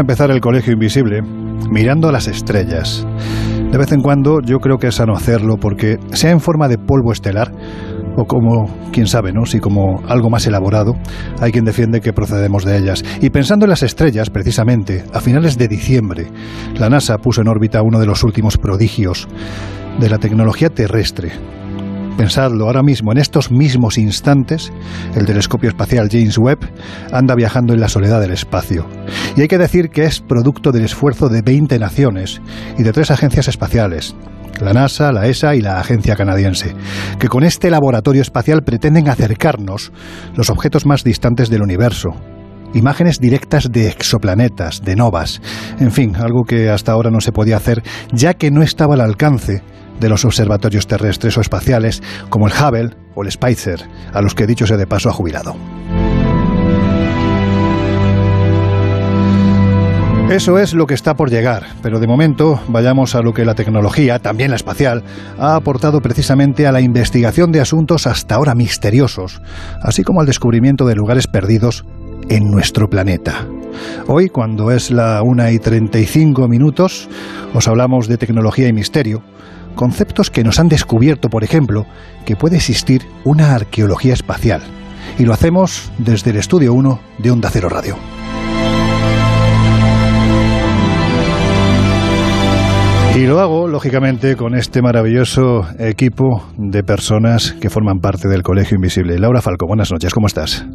Empezar el Colegio Invisible mirando a las estrellas. De vez en cuando yo creo que es sano hacerlo porque sea en forma de polvo estelar o como, quién sabe, ¿no? Si como algo más elaborado, hay quien defiende que procedemos de ellas. Y pensando en las estrellas, precisamente, a finales de diciembre, la NASA puso en órbita uno de los últimos prodigios de la tecnología terrestre, Pensadlo, ahora mismo, en estos mismos instantes, el telescopio espacial James Webb anda viajando en la soledad del espacio. Y hay que decir que es producto del esfuerzo de 20 naciones y de tres agencias espaciales, la NASA, la ESA y la Agencia Canadiense, que con este laboratorio espacial pretenden acercarnos los objetos más distantes del universo, imágenes directas de exoplanetas, de novas, en fin, algo que hasta ahora no se podía hacer, ya que no estaba al alcance de los observatorios terrestres o espaciales como el Hubble o el Spitzer, a los que dicho sea de paso ha jubilado. Eso es lo que está por llegar, pero de momento vayamos a lo que la tecnología, también la espacial, ha aportado precisamente a la investigación de asuntos hasta ahora misteriosos, así como al descubrimiento de lugares perdidos en nuestro planeta. Hoy, cuando es la 1 y 35 minutos, os hablamos de tecnología y misterio, conceptos que nos han descubierto, por ejemplo, que puede existir una arqueología espacial. Y lo hacemos desde el estudio 1 de Onda Cero Radio. Y lo hago, lógicamente, con este maravilloso equipo de personas que forman parte del Colegio Invisible. Laura Falco, buenas noches, ¿cómo estás?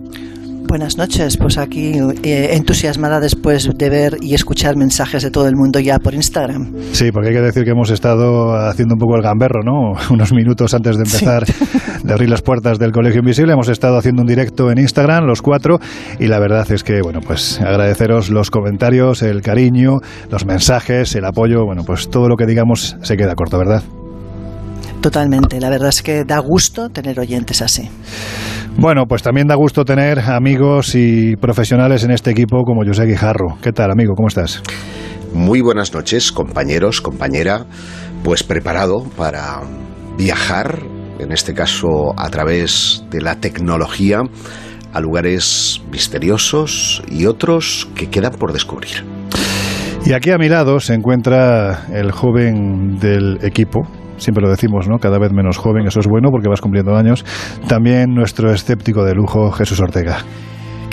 Buenas noches, pues aquí eh, entusiasmada después de ver y escuchar mensajes de todo el mundo ya por Instagram. Sí, porque hay que decir que hemos estado haciendo un poco el gamberro, ¿no? Unos minutos antes de empezar sí. de abrir las puertas del Colegio Invisible, hemos estado haciendo un directo en Instagram, los cuatro, y la verdad es que, bueno, pues agradeceros los comentarios, el cariño, los mensajes, el apoyo, bueno, pues todo lo que digamos se queda corto, ¿verdad? Totalmente, la verdad es que da gusto tener oyentes así. Bueno, pues también da gusto tener amigos y profesionales en este equipo como José Guijarro. ¿Qué tal, amigo? ¿Cómo estás? Muy buenas noches, compañeros, compañera. Pues preparado para viajar, en este caso a través de la tecnología, a lugares misteriosos y otros que quedan por descubrir. Y aquí a mi lado se encuentra el joven del equipo, siempre lo decimos, ¿no? Cada vez menos joven, eso es bueno porque vas cumpliendo años. También nuestro escéptico de lujo, Jesús Ortega.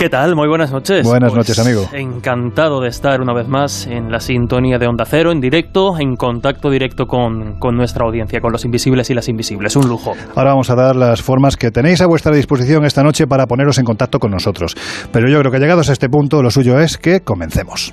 ¿Qué tal? Muy buenas noches. Buenas pues noches, amigo. Encantado de estar una vez más en la sintonía de Onda Cero, en directo, en contacto directo con, con, nuestra audiencia, con los invisibles y las invisibles. Un lujo. Ahora vamos a dar las formas que tenéis a vuestra disposición esta noche para poneros en contacto con nosotros. Pero yo creo que llegados a este punto, lo suyo es que comencemos.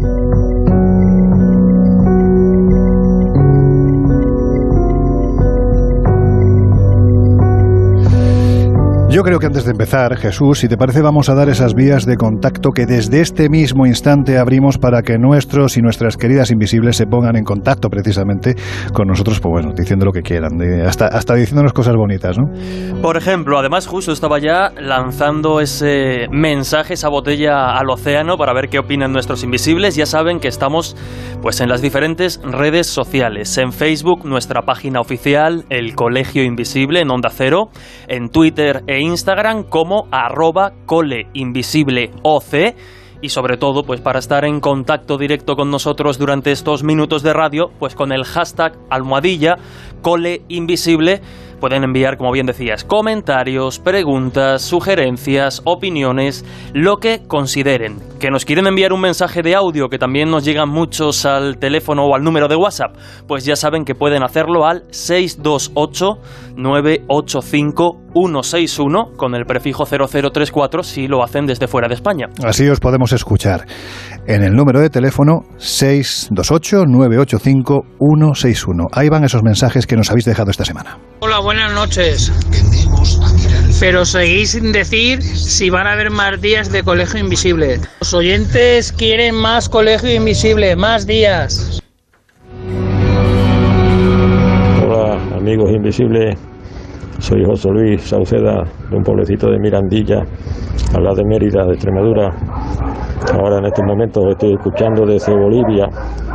Yo creo que antes de empezar, Jesús, si te parece, vamos a dar esas vías de contacto que desde este mismo instante abrimos para que nuestros y nuestras queridas invisibles se pongan en contacto precisamente con nosotros, pues bueno, diciendo lo que quieran, hasta, hasta diciéndonos cosas bonitas, ¿no? Por ejemplo, además justo estaba ya lanzando ese mensaje, esa botella al océano para ver qué opinan nuestros invisibles. Ya saben que estamos pues en las diferentes redes sociales. En Facebook, nuestra página oficial, el Colegio Invisible en Onda Cero. En Twitter e Instagram como arroba coleinvisibleoc y sobre todo pues para estar en contacto directo con nosotros durante estos minutos de radio pues con el hashtag almohadilla coleinvisible Pueden enviar, como bien decías, comentarios, preguntas, sugerencias, opiniones, lo que consideren. Que nos quieren enviar un mensaje de audio, que también nos llegan muchos al teléfono o al número de WhatsApp, pues ya saben que pueden hacerlo al 628-985-161 con el prefijo 0034 si lo hacen desde fuera de España. Así os podemos escuchar en el número de teléfono 628-985-161. Ahí van esos mensajes que nos habéis dejado esta semana. Hola, buenas noches. Pero seguís sin decir si van a haber más días de Colegio Invisible. Los oyentes quieren más Colegio Invisible, más días. Hola, amigos invisibles. Soy José Luis Sauceda, de un pueblecito de Mirandilla, al lado de Mérida, de Extremadura. Ahora en estos momentos estoy escuchando desde Bolivia,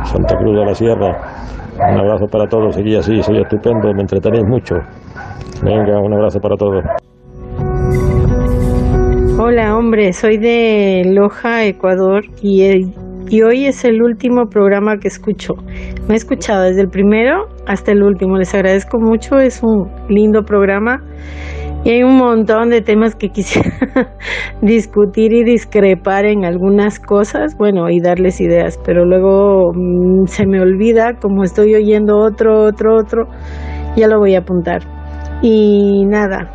Santa Cruz de la Sierra un abrazo para todos, seguí así, soy estupendo, me entretenéis mucho. Venga, un abrazo para todos. Hola, hombre, soy de Loja, Ecuador, y, y hoy es el último programa que escucho. Me he escuchado desde el primero hasta el último. Les agradezco mucho, es un lindo programa y hay un montón de temas que quisiera discutir y discrepar en algunas cosas, bueno, y darles ideas, pero luego mm, se me olvida, como estoy oyendo otro, otro, otro, ya lo voy a apuntar. Y nada,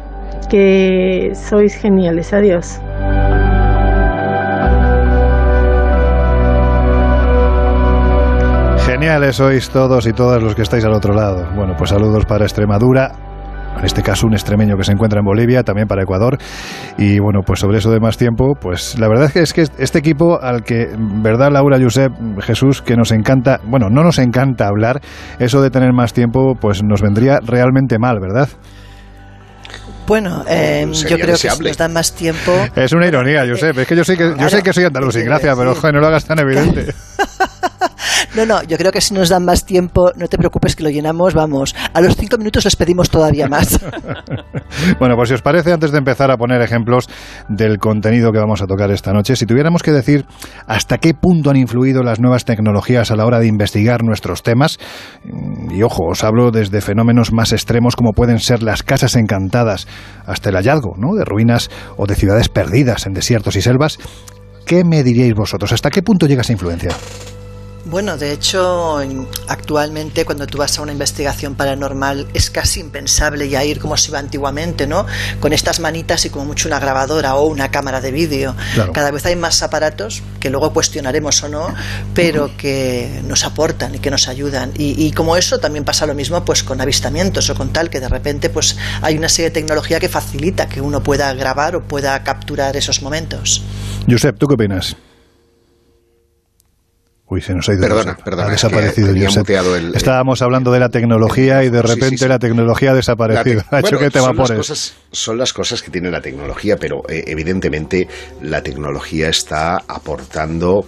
que sois geniales, adiós. Geniales sois todos y todas los que estáis al otro lado. Bueno, pues saludos para Extremadura, en este caso un extremeño que se encuentra en Bolivia, también para Ecuador. Y bueno, pues sobre eso de más tiempo, pues la verdad es que, es que este equipo al que, ¿verdad, Laura, Josep, Jesús, que nos encanta, bueno, no nos encanta hablar, eso de tener más tiempo, pues nos vendría realmente mal, ¿verdad? Bueno, eh, yo creo que si nos dan más tiempo. Es una ironía, Josep. Es que yo sé que, yo sé que soy andaluz, sin gracia, pero no lo hagas tan evidente. No, no, yo creo que si nos dan más tiempo, no te preocupes que lo llenamos, vamos. A los cinco minutos les pedimos todavía más. bueno, pues si os parece, antes de empezar a poner ejemplos del contenido que vamos a tocar esta noche, si tuviéramos que decir hasta qué punto han influido las nuevas tecnologías a la hora de investigar nuestros temas, y ojo, os hablo desde fenómenos más extremos como pueden ser las casas encantadas, hasta el hallazgo ¿no? de ruinas o de ciudades perdidas en desiertos y selvas, ¿qué me diríais vosotros? ¿Hasta qué punto llega esa influencia? Bueno, de hecho, actualmente cuando tú vas a una investigación paranormal es casi impensable ya ir como se iba antiguamente, ¿no? Con estas manitas y como mucho una grabadora o una cámara de vídeo. Cada vez hay más aparatos que luego cuestionaremos o no, pero que nos aportan y que nos ayudan. Y, como eso también pasa lo mismo pues con avistamientos o con tal que de repente pues hay una serie de tecnología que facilita que uno pueda grabar o pueda capturar esos momentos. Josep, ¿tú qué opinas? Uy, se nos ha ido. Perdona, perdona. Ha desaparecido el, Estábamos hablando de la tecnología y de repente la tecnología ha desaparecido. ha hecho que te son, las cosas, son las cosas que tiene la tecnología, pero eh, evidentemente la tecnología está aportando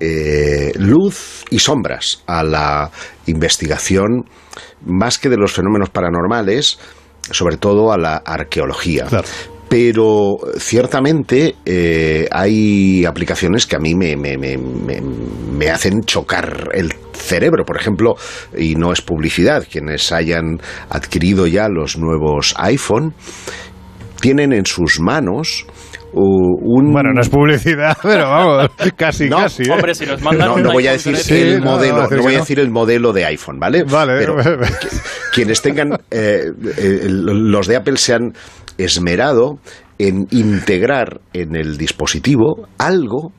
eh, luz y sombras a la investigación, más que de los fenómenos paranormales, sobre todo a la arqueología. Claro pero ciertamente eh, hay aplicaciones que a mí me, me, me, me, hacen chocar el cerebro, por ejemplo, y no es publicidad, quienes hayan adquirido ya los nuevos iPhone tienen en sus manos un... Bueno, no es publicidad, pero vamos, casi, casi. ¿eh? Hombre, si nos mandan no, voy a decir el modelo, no, voy a decir el modelo de iPhone, ¿vale? Vale. Pero quienes tengan eh, los de Apple sean esmerado en integrar en el dispositivo algo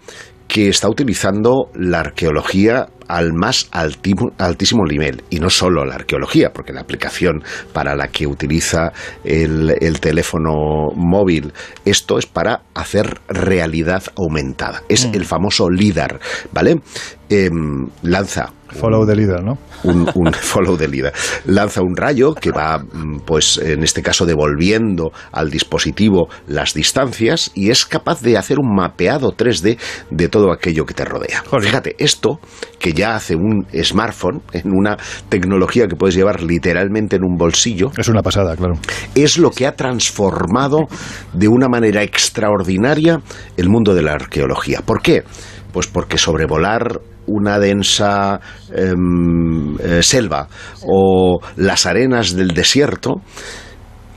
que está utilizando la arqueología al más altísimo nivel. Y no solo la arqueología, porque la aplicación para la que utiliza el, teléfono móvil, esto es para hacer realidad aumentada. Es mm. el famoso LIDAR, ¿vale? Em, lanza Follow the leader, ¿no? Un, follow the leader. Lanza un rayo que va, mm, pues en este caso, devolviendo al dispositivo las distancias y es capaz de hacer un mapeado 3D de todo aquello que te rodea. Fíjate, esto que ya hace un smartphone, en una tecnología que puedes llevar literalmente en un bolsillo. Es una pasada, claro. Es lo que ha transformado de una manera extraordinaria el mundo de la arqueología. ¿Por qué? Pues porque sobrevolar una densa em, eh, selva o las arenas del desierto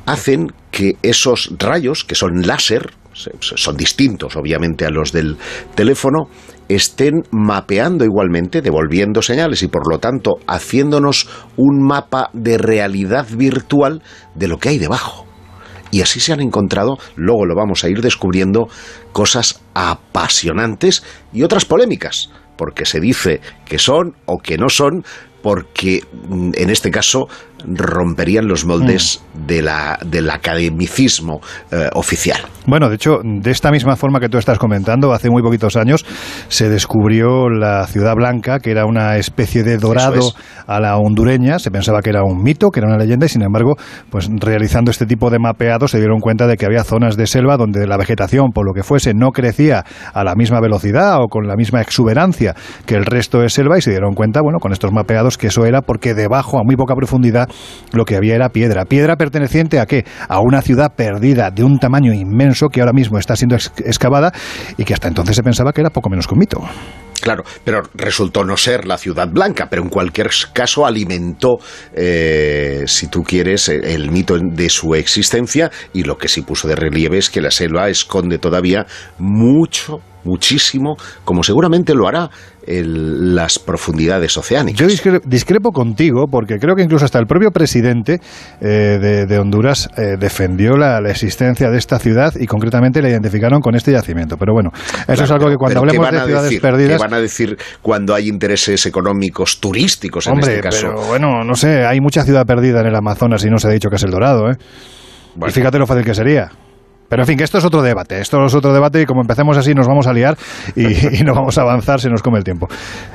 hacen que esos rayos, que son láser, son distintos obviamente a los del teléfono, estén mapeando igualmente, devolviendo señales y por lo tanto haciéndonos un mapa de realidad virtual de lo que hay debajo. Y así se han encontrado, luego lo vamos a ir descubriendo, cosas apasionantes y otras polémicas porque se dice que son o que no son, porque mm, en este caso romperían los moldes mm. de la, del academicismo eh, oficial. Bueno, de hecho, de esta misma forma que tú estás comentando, hace muy poquitos años se descubrió la Ciudad Blanca, que era una especie de dorado a la hondureña. Se pensaba que era un mito, que era una leyenda, y sin embargo, pues realizando este tipo de mapeado se dieron cuenta de que había zonas de selva donde la vegetación, por lo que fuese, no crecía a la misma velocidad o con la misma exuberancia que el resto de selva, y se dieron cuenta, bueno, con estos mapeados, que eso era porque debajo, a muy poca profundidad, lo que había era piedra. ¿Piedra perteneciente a qué? A una ciudad perdida de un tamaño inmenso que ahora mismo está siendo excavada y que hasta entonces se pensaba que era poco menos que un mito. Claro, pero resultó no ser la ciudad blanca, pero en cualquier caso alimentó, eh, si tú quieres, el mito de su existencia y lo que sí puso de relieve es que la selva esconde todavía mucho, muchísimo, como seguramente lo hará las profundidades oceánicas. Yo discrepo, contigo porque creo que incluso hasta el propio presidente eh, de, Honduras eh, defendió la, existencia de esta ciudad y concretamente la identificaron con este yacimiento. Pero bueno, eso es algo que cuando hablemos de ciudades perdidas... ¿Qué van a decir cuando hay intereses económicos turísticos en este caso? Pero bueno, no sé, hay mucha ciudad perdida en el Amazonas y no se ha dicho que es el Dorado, ¿eh? Y fíjate lo fácil que sería. Pero en fin, que esto es otro debate. Esto es otro debate y como empecemos así nos vamos a liar y, no vamos a avanzar si nos come el tiempo.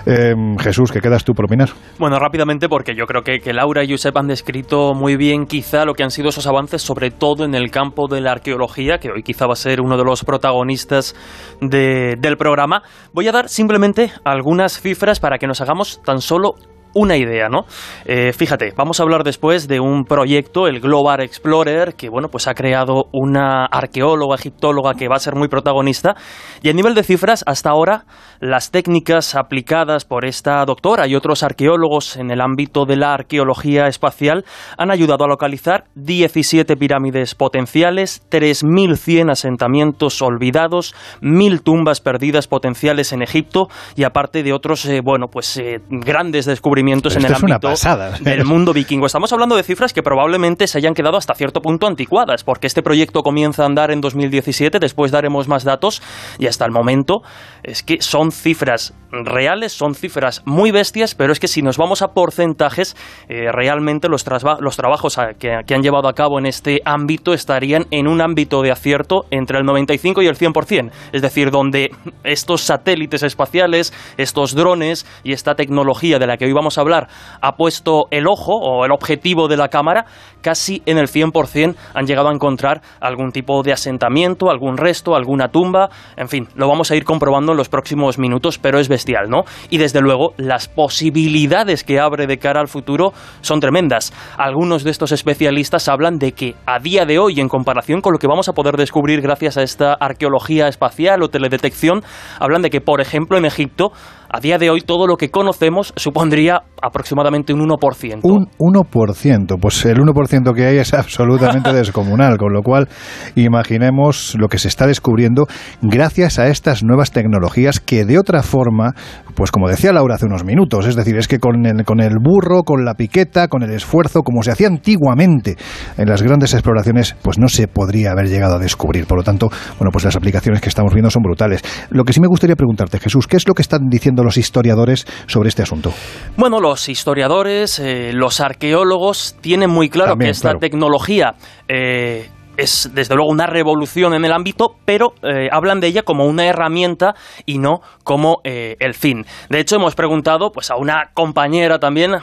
Em, Jesús, ¿qué quedas tú por opinar? Bueno, rápidamente porque yo creo que, que Laura y Josep han descrito muy bien quizá lo que han sido esos avances, sobre todo en el campo de la arqueología, que hoy quizá va a ser uno de los protagonistas del programa. Voy a dar simplemente algunas cifras para que nos hagamos tan solo una idea, ¿no? Eh, fíjate, vamos a hablar después de un proyecto, el Global Explorer, que bueno, pues ha creado una arqueóloga, egiptóloga que va a ser muy protagonista. Y a nivel de cifras, hasta ahora, las técnicas aplicadas por esta doctora y otros arqueólogos en el ámbito de la arqueología espacial han ayudado a localizar 17 pirámides potenciales, 3.100 asentamientos olvidados, 1.000 tumbas perdidas potenciales en Egipto y aparte de otros, eh, bueno, pues eh, grandes descubrimientos en el ámbito del mundo vikingo. Estamos hablando de cifras que probablemente se hayan quedado hasta cierto punto anticuadas, porque este proyecto comienza a andar en 2017, después daremos más datos, y hasta el momento es que son cifras reales, son cifras muy bestias, pero es que si nos vamos a porcentajes, eh, realmente los, los trabajos que, que han llevado a cabo en este ámbito estarían en un ámbito de acierto entre el 95 y el 100%, es decir, donde estos satélites espaciales, estos drones y esta tecnología de la que hoy hablar ha puesto el ojo o el objetivo de la cámara, casi en el 100% han llegado a encontrar algún tipo de asentamiento, algún resto, alguna tumba, en fin, lo vamos a ir comprobando en los próximos minutos, pero es bestial, ¿no? Y desde luego las posibilidades que abre de cara al futuro son tremendas. Algunos de estos especialistas hablan de que a día de hoy, en comparación con lo que vamos a poder descubrir gracias a esta arqueología espacial o teledetección, hablan de que, por ejemplo, en Egipto a día de hoy todo lo que conocemos supondría aproximadamente un 1%. Un 1%, pues el 1% que hay es absolutamente descomunal, con lo cual imaginemos lo que se está descubriendo gracias a estas nuevas tecnologías que de otra forma, pues como decía Laura hace unos minutos, es decir, es que con el, con el burro, con la piqueta, con el esfuerzo, como se hacía antiguamente en las grandes exploraciones, pues no se podría haber llegado a descubrir. Por lo tanto, bueno, pues las aplicaciones que estamos viendo son brutales. Lo que sí me gustaría preguntarte, Jesús, ¿qué es lo que están diciendo diciendo los historiadores sobre este asunto? Bueno, los historiadores, eh, los arqueólogos tienen muy claro que esta tecnología eh, es desde luego una revolución en el ámbito, pero eh, hablan de ella como una herramienta y no como eh, el fin. De hecho, hemos preguntado pues, a una compañera también,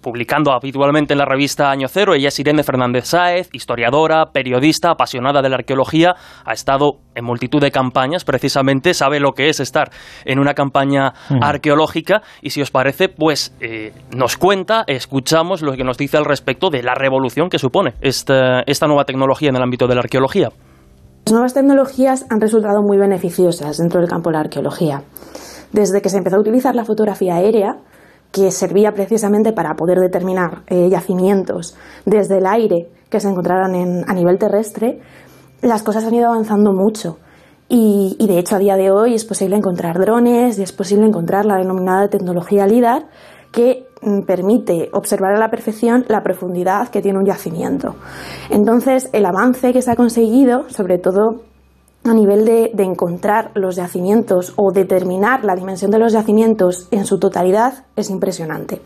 publicando habitualmente en la revista Año Cero, ella es Irene Fernández Sáez, historiadora, periodista, apasionada de la arqueología, ha estado en multitud de campañas, precisamente sabe lo que es estar en una campaña mm. arqueológica y si os parece, pues eh, nos cuenta, escuchamos lo que nos dice al respecto de la revolución que supone esta, esta nueva tecnología en el ámbito de la arqueología. Las nuevas tecnologías han resultado muy beneficiosas dentro del campo de la arqueología. Desde que se empezó a utilizar la fotografía aérea, que servía precisamente para poder determinar eh, yacimientos desde el aire que se encontraran a nivel terrestre, las cosas han ido avanzando mucho. Y, y, de hecho a día de hoy es posible encontrar drones y es posible encontrar la denominada tecnología LIDAR que permite observar a la perfección la profundidad que tiene un yacimiento. Entonces, el avance que se ha conseguido, sobre todo a nivel de, encontrar los yacimientos o determinar la dimensión de los yacimientos en su totalidad, es impresionante.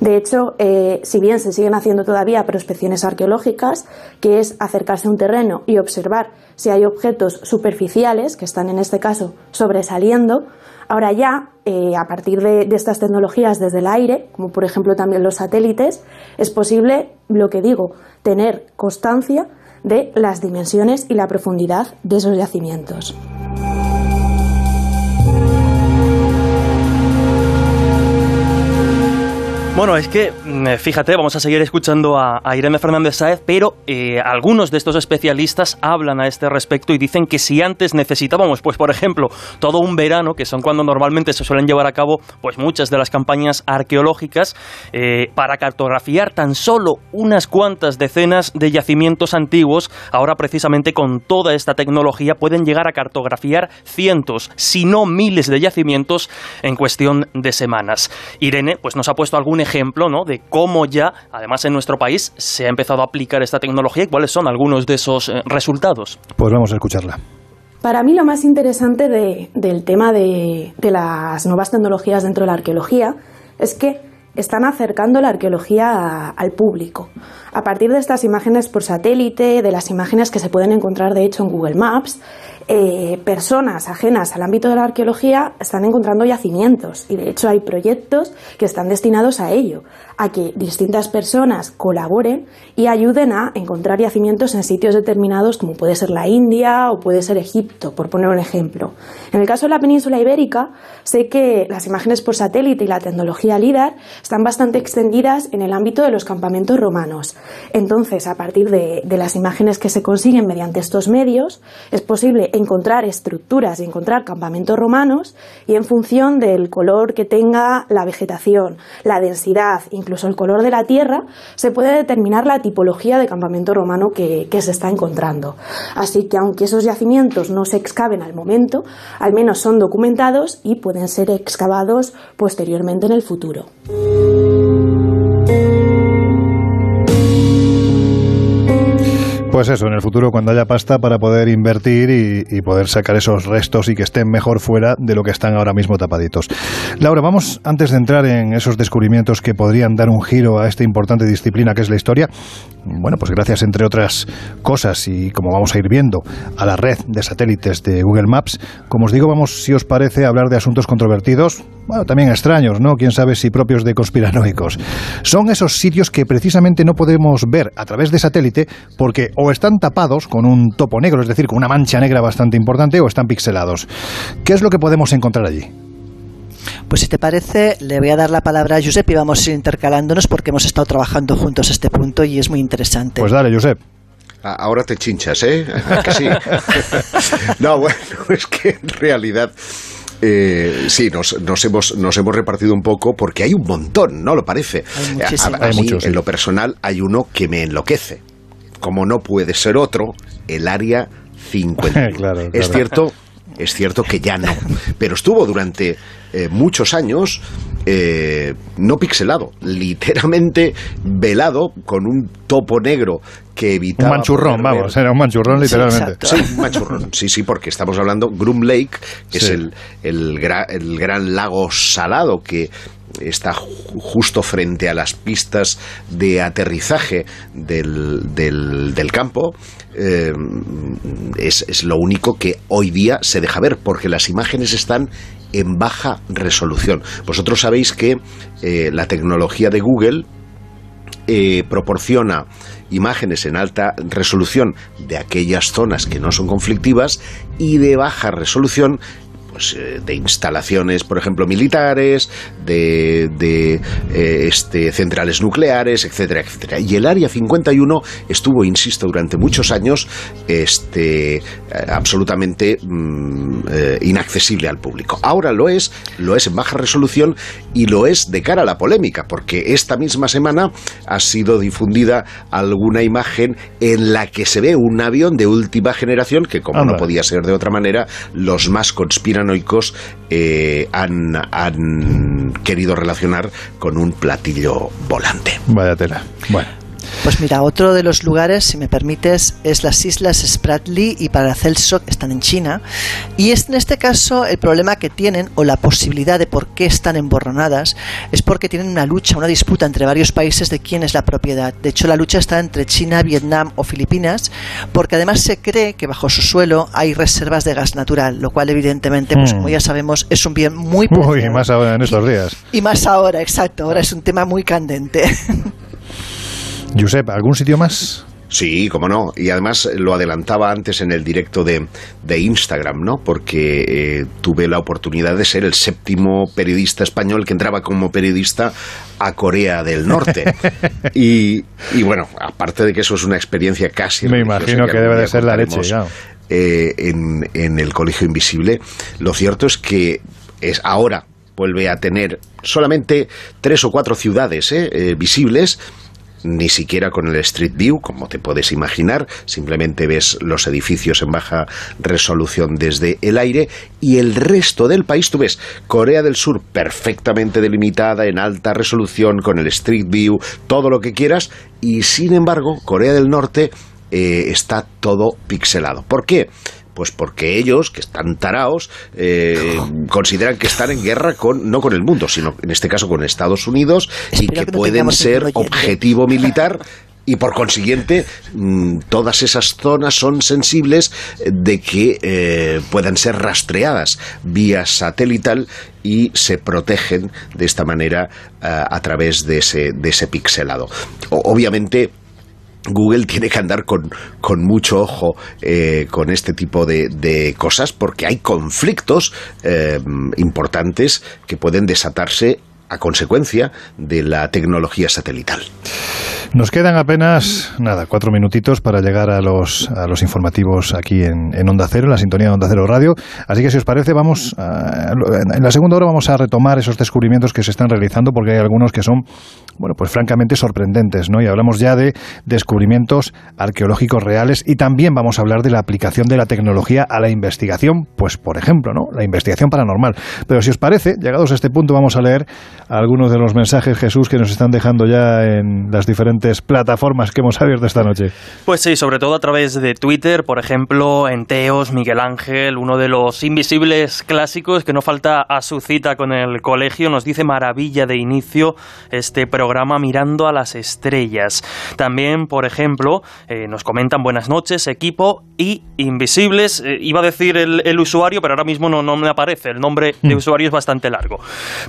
De hecho, eh, si bien se siguen haciendo todavía prospecciones arqueológicas, que es acercarse a un terreno y observar si hay objetos superficiales, que están en este caso sobresaliendo, Ahora ya, eh, a partir de, estas tecnologías desde el aire, como por ejemplo también los satélites, es posible, lo que digo, tener constancia de las dimensiones y la profundidad de esos yacimientos. Bueno, es que, mm, fíjate, vamos a seguir escuchando a, Irene Fernández Sáez, pero eh, algunos de estos especialistas hablan a este respecto y dicen que si antes necesitábamos, pues por ejemplo, todo un verano, que son cuando normalmente se suelen llevar a cabo pues muchas de las campañas arqueológicas, eh, para cartografiar tan solo unas cuantas decenas de yacimientos antiguos, ahora precisamente con toda esta tecnología pueden llegar a cartografiar cientos, si no miles de yacimientos en cuestión de semanas. Irene, pues nos ha puesto algún ejemplo ¿no? de cómo ya, además en nuestro país, se ha empezado a aplicar esta tecnología y cuáles son algunos de esos eh, resultados. Pues vamos a escucharla. Para mí lo más interesante del tema de, de las nuevas tecnologías dentro de la arqueología es que están acercando la arqueología al público. A partir de estas imágenes por satélite, de las imágenes que se pueden encontrar de hecho en Google Maps, eh, personas ajenas al ámbito de la arqueología están encontrando yacimientos y de hecho hay proyectos que están destinados a ello, a que distintas personas colaboren y ayuden a encontrar yacimientos en sitios determinados como puede ser la India o puede ser Egipto, por poner un ejemplo. En el caso de la península ibérica, sé que las imágenes por satélite y la tecnología LIDAR están bastante extendidas en el ámbito de los campamentos romanos. Entonces, a partir de, de las imágenes que se consiguen mediante estos medios, es posible encontrar estructuras y encontrar campamentos romanos y en función del color que tenga la vegetación, la densidad, incluso el color de la tierra, se puede determinar la tipología de campamento romano que, se está encontrando. Así que aunque esos yacimientos no se excaven al momento, al menos son documentados y pueden ser excavados posteriormente en el futuro. Pues eso, en el futuro cuando haya pasta para poder invertir y, poder sacar esos restos y que estén mejor fuera de lo que están ahora mismo tapaditos. Laura, vamos antes de entrar en esos descubrimientos que podrían dar un giro a esta importante disciplina que es la historia. Bueno, pues gracias entre otras cosas y como vamos a ir viendo a la red de satélites de Google Maps, como os digo, vamos, si os parece, a hablar de asuntos controvertidos, bueno, también extraños, ¿no? Quién sabe si propios de conspiranoicos. Son esos sitios que precisamente no podemos ver a través de satélite porque o están tapados con un topo negro, es decir, con una mancha negra bastante importante, o están pixelados. ¿Qué es lo que podemos encontrar allí? Pues si te parece, le voy a dar la palabra a Josep y vamos a ir intercalándonos porque hemos estado trabajando juntos este punto y es muy interesante. Pues dale, Josep. Ahora te chinchas, ¿eh? Que sí. no, bueno, es que en realidad eh, sí, nos, nos, hemos, nos hemos repartido un poco porque hay un montón, ¿no? Lo parece. Hay En lo personal hay uno que me enloquece. Como no puede ser otro, el área 50. Es cierto es cierto que ya no, pero estuvo durante eh, muchos años eh, no pixelado, literalmente velado con un topo negro que evitaba... Un manchurrón, vamos, era un manchurrón literalmente. Sí, un manchurrón, sí, sí, porque estamos hablando Groom Lake, que es el, el, el gran lago salado que está justo frente a las pistas de aterrizaje del, del, campo, eh, es, lo único que hoy día se deja ver, porque las imágenes están en baja resolución. Vosotros sabéis que eh, la tecnología de Google eh, proporciona imágenes en alta resolución de aquellas zonas que no son conflictivas y de baja resolución pues, eh, de instalaciones, por ejemplo, militares, de, eh, este, centrales nucleares, etcétera, etcétera. Y el Área 51 estuvo, insisto, durante muchos años este, eh, absolutamente mm, inaccesible al público. Ahora lo es, lo es en baja resolución y lo es de cara a la polémica, porque esta misma semana ha sido difundida alguna imagen en la que se ve un avión de última generación que, como no podía ser de otra manera, los más conspiran eh, han, han querido relacionar con un platillo volante. Vaya tela. Bueno. Pues mira, otro de los lugares, si me permites, es las Islas Spratly y Paracelso, que están en China. Y es, en este caso el problema que tienen, o la posibilidad de por qué están emborronadas, es porque tienen una lucha, una disputa entre varios países de quién es la propiedad. De hecho, la lucha está entre China, Vietnam o Filipinas, porque además se cree que bajo su suelo hay reservas de gas natural, lo cual evidentemente, pues mm. como ya sabemos, es un bien muy... Uy, más ahora en estos días. Y más ahora, exacto. Ahora es un tema muy candente. Josep, ¿algún sitio más? Sí, cómo no. Y además lo adelantaba antes en el directo de, Instagram, ¿no? Porque eh, tuve la oportunidad de ser el séptimo periodista español que entraba como periodista a Corea del Norte. y, bueno, aparte de que eso es una experiencia casi... Me imagino que, debe de ser la leche, eh, en, el Colegio Invisible, lo cierto es que es ahora vuelve a tener solamente tres o cuatro ciudades eh, visibles ni siquiera con el Street View, como te puedes imaginar, simplemente ves los edificios en baja resolución desde el aire y el resto del país, tú ves Corea del Sur perfectamente delimitada en alta resolución con el Street View, todo lo que quieras, y sin embargo Corea del Norte eh, está todo pixelado. ¿Por qué? Pues porque ellos, que están taraos, eh, consideran que están en guerra con, no con el mundo, sino en este caso con Estados Unidos y que, pueden ser objetivo militar. Y por consiguiente mm, todas esas zonas son sensibles de que eh, puedan ser rastreadas vía satelital y se protegen de esta manera eh, a través de ese, de ese pixelado. obviamente Google tiene que andar con, mucho ojo eh, con este tipo de, cosas porque hay conflictos eh, importantes que pueden desatarse a consecuencia de la tecnología satelital. Nos quedan apenas, nada, cuatro minutitos para llegar a los, a los informativos aquí en, en Onda Cero, en la sintonía de Onda Cero Radio. Así que si os parece, vamos en la segunda hora vamos a retomar esos descubrimientos que se están realizando porque hay algunos que son, bueno, pues francamente sorprendentes, ¿no? Y hablamos ya de descubrimientos arqueológicos reales y también vamos a hablar de la aplicación de la tecnología a la investigación, pues por ejemplo, ¿no? La investigación paranormal. Pero si os parece, llegados a este punto vamos a leer algunos de los mensajes, Jesús, que nos están dejando ya en las diferentes plataformas que hemos abierto esta noche. Pues sí, sobre todo a través de Twitter, por ejemplo, en Teos, Miguel Ángel, uno de los invisibles clásicos que no falta a su cita con el colegio, nos dice maravilla de inicio este programa Mirando a las Estrellas. También, por ejemplo, eh, nos comentan buenas noches, equipo y invisibles. Eh, iba a decir el, usuario, pero ahora mismo no, no me aparece. El nombre de hmm. usuario es bastante largo.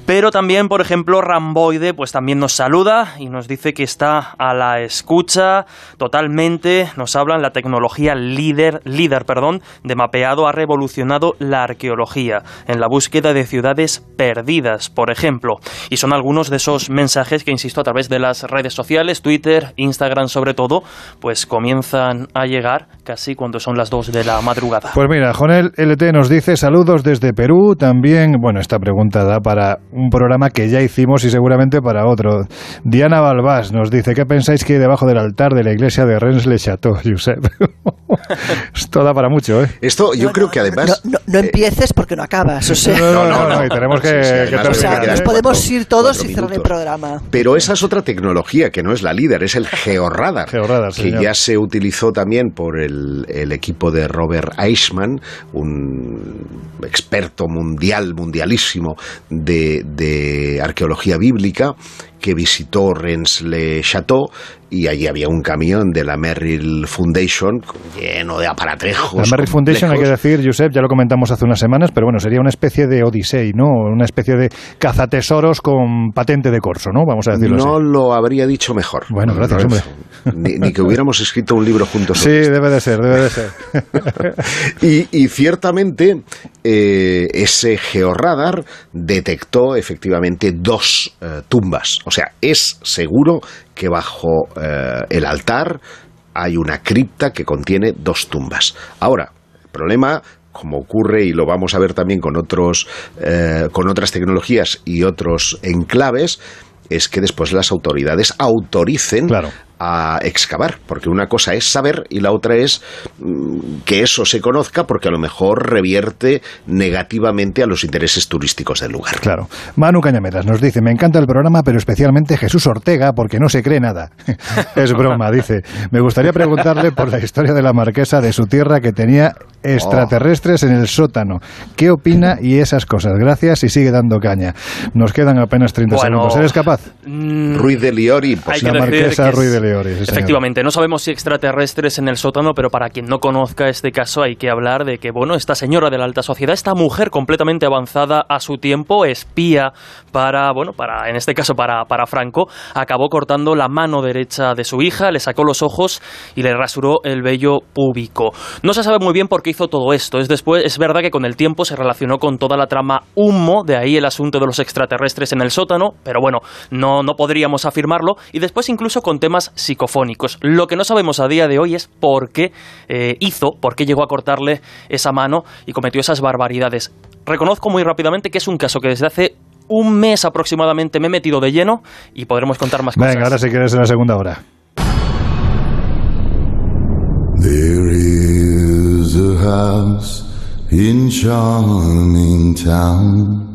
Pero también, por ejemplo, Ramboide, pues también nos saluda y nos dice que está a la escucha totalmente. Nos hablan la tecnología líder, líder, perdón, de mapeado ha revolucionado la arqueología en la búsqueda de ciudades perdidas, por ejemplo. Y son algunos de esos mensajes que, insisto, a través de las redes sociales, Twitter, Instagram sobre todo, pues comienzan a llegar casi cuando son las 2 de la madrugada. Pues mira, Jonel LT nos dice saludos desde Perú. También, bueno, esta pregunta da para un programa que ya hicimos y seguramente para otro. Diana Balbás nos dice, ¿qué pensáis que hay debajo del altar de la iglesia de Rennes-le-Château, Josep? Esto da para mucho, ¿eh? Esto yo creo que además... No, no, empieces porque no acabas, o sea... No, no, no, y tenemos que, sí, sí, que o sea, nos podemos ir todos y cerrar el programa. Pero esa es otra tecnología que no es la líder, es el georradar, georradar que ya se utilizó también por el, el equipo de Robert Eichmann, un experto mundial, mundialísimo de, de arqueología bíblica, que visitó Rennes-le-Château y allí había un camión de la Merrill Foundation lleno de aparatrejos. La Merrill Foundation, hay que decir, Josep, ya lo comentamos hace unas semanas, pero bueno, sería una especie de Odyssey, ¿no? Una especie de cazatesoros con patente de corso, ¿no? Vamos a decirlo no así. lo habría dicho mejor. Bueno, gracias, hombre. Ni, ni, que hubiéramos escrito un libro juntos. Sí, debe de ser, debe de ser. y, y, ciertamente eh, ese georradar detectó efectivamente dos eh, tumbas. O sea, es seguro que bajo eh, el altar hay una cripta que contiene dos tumbas. Ahora, el problema como ocurre y lo vamos a ver también con otros eh, con otras tecnologías y otros enclaves es que después las autoridades autoricen claro. A excavar, porque una cosa es saber y la otra es mm, que eso se conozca porque a lo mejor revierte negativamente a los intereses turísticos del lugar. Claro. Manu Cañameras nos dice, me encanta el programa, pero especialmente Jesús Ortega porque no se cree nada. es broma, dice. Me gustaría preguntarle por la historia de la marquesa de su tierra que tenía extraterrestres en el sótano. ¿Qué opina y esas cosas? Gracias y sigue dando caña. Nos quedan apenas 30 Bueno, segundos. ¿Eres capaz? Mm, Ruiz de Liori, pues la marquesa que es- Ruiz de Efectivamente, no sabemos si extraterrestres en el sótano, pero para quien no conozca este caso hay que hablar de que, bueno, esta señora de la alta sociedad, esta mujer completamente avanzada a su tiempo, espía para, bueno, para, en este caso para, para Franco, acabó cortando la mano derecha de su hija, le sacó los ojos y le rasuró el vello púbico. No se sabe muy bien por qué hizo todo esto. Es, después, es verdad que con el tiempo se relacionó con toda la trama humo, de ahí el asunto de los extraterrestres en el sótano, pero bueno, no, no podríamos afirmarlo. Y después incluso con temas psicofónicos. Lo que no sabemos a día de hoy es por qué eh, hizo, por qué llegó a cortarle esa mano y cometió esas barbaridades. Reconozco muy rápidamente que es un caso que desde hace un mes aproximadamente me he metido de lleno y podremos contar más cosas. Venga, ahora si quieres en la segunda hora. There is a house in charming town.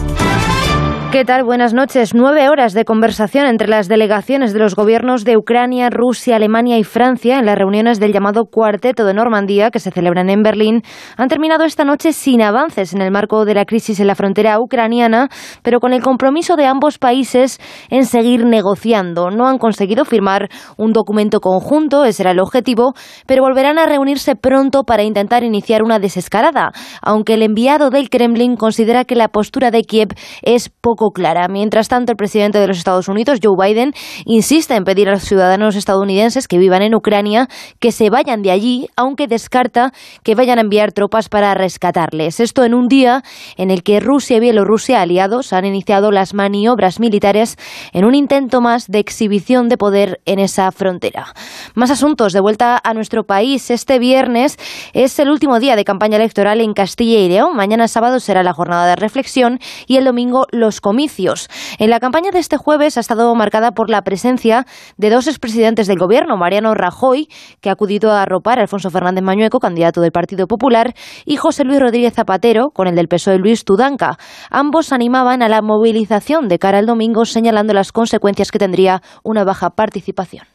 ¿Qué tal? Buenas noches. Nueve horas de conversación entre las delegaciones de los gobiernos de Ucrania, Rusia, Alemania y Francia en las reuniones del llamado Cuarteto de Normandía que se celebran en Berlín han terminado esta noche sin avances en el marco de la crisis en la frontera ucraniana, pero con el compromiso de ambos países en seguir negociando. No han conseguido firmar un documento conjunto, ese era el objetivo, pero volverán a reunirse pronto para intentar iniciar una desescalada, aunque el enviado del Kremlin considera que la postura de Kiev es poco clara. Mientras tanto, el presidente de los Estados Unidos, Joe Biden, insiste en pedir a los ciudadanos estadounidenses que vivan en Ucrania que se vayan de allí, aunque descarta que vayan a enviar tropas para rescatarles. Esto en un día en el que Rusia y Bielorrusia, aliados, han iniciado las maniobras militares en un intento más de exhibición de poder en esa frontera. Más asuntos de vuelta a nuestro país. Este viernes es el último día de campaña electoral en Castilla y León. Mañana sábado será la jornada de reflexión y el domingo los comicios. En la campaña de este jueves ha estado marcada por la presencia de dos expresidentes del gobierno, Mariano Rajoy, que ha acudido a arropar a Alfonso Fernández Mañueco, candidato del Partido Popular, y José Luis Rodríguez Zapatero, con el del PSOE Luis Tudanca. Ambos animaban a la movilización de cara al domingo, señalando las consecuencias que tendría una baja participación.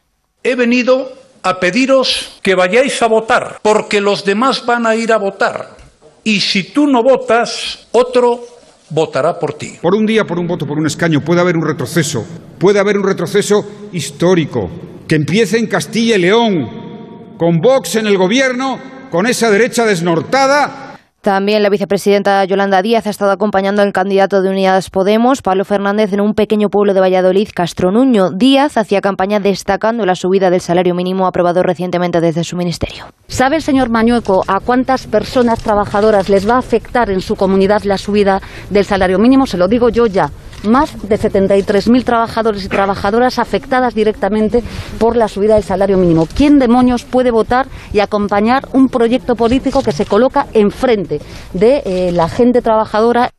He venido a pediros que vayáis a votar, porque los demás van a ir a votar. Y si tú no votas, otro votará por ti. Por un día, por un voto, por un escaño, puede haber un retroceso. Puede haber un retroceso histórico que empiece en Castilla y León, con Vox en el gobierno con esa derecha desnortada también la vicepresidenta Yolanda Díaz ha estado acompañando al candidato de Unidas Podemos, Pablo Fernández, en un pequeño pueblo de Valladolid, Castronuño. Díaz hacía campaña destacando la subida del salario mínimo aprobado recientemente desde su ministerio. ¿Sabe señor Mañueco a cuántas personas trabajadoras les va a afectar en su comunidad la subida del salario mínimo? Se lo digo yo ya más de 73.000 trabajadores y trabajadoras afectadas directamente por la subida del salario mínimo. ¿Quién demonios puede votar y acompañar un proyecto político que se coloca enfrente de eh, la gente trabajadora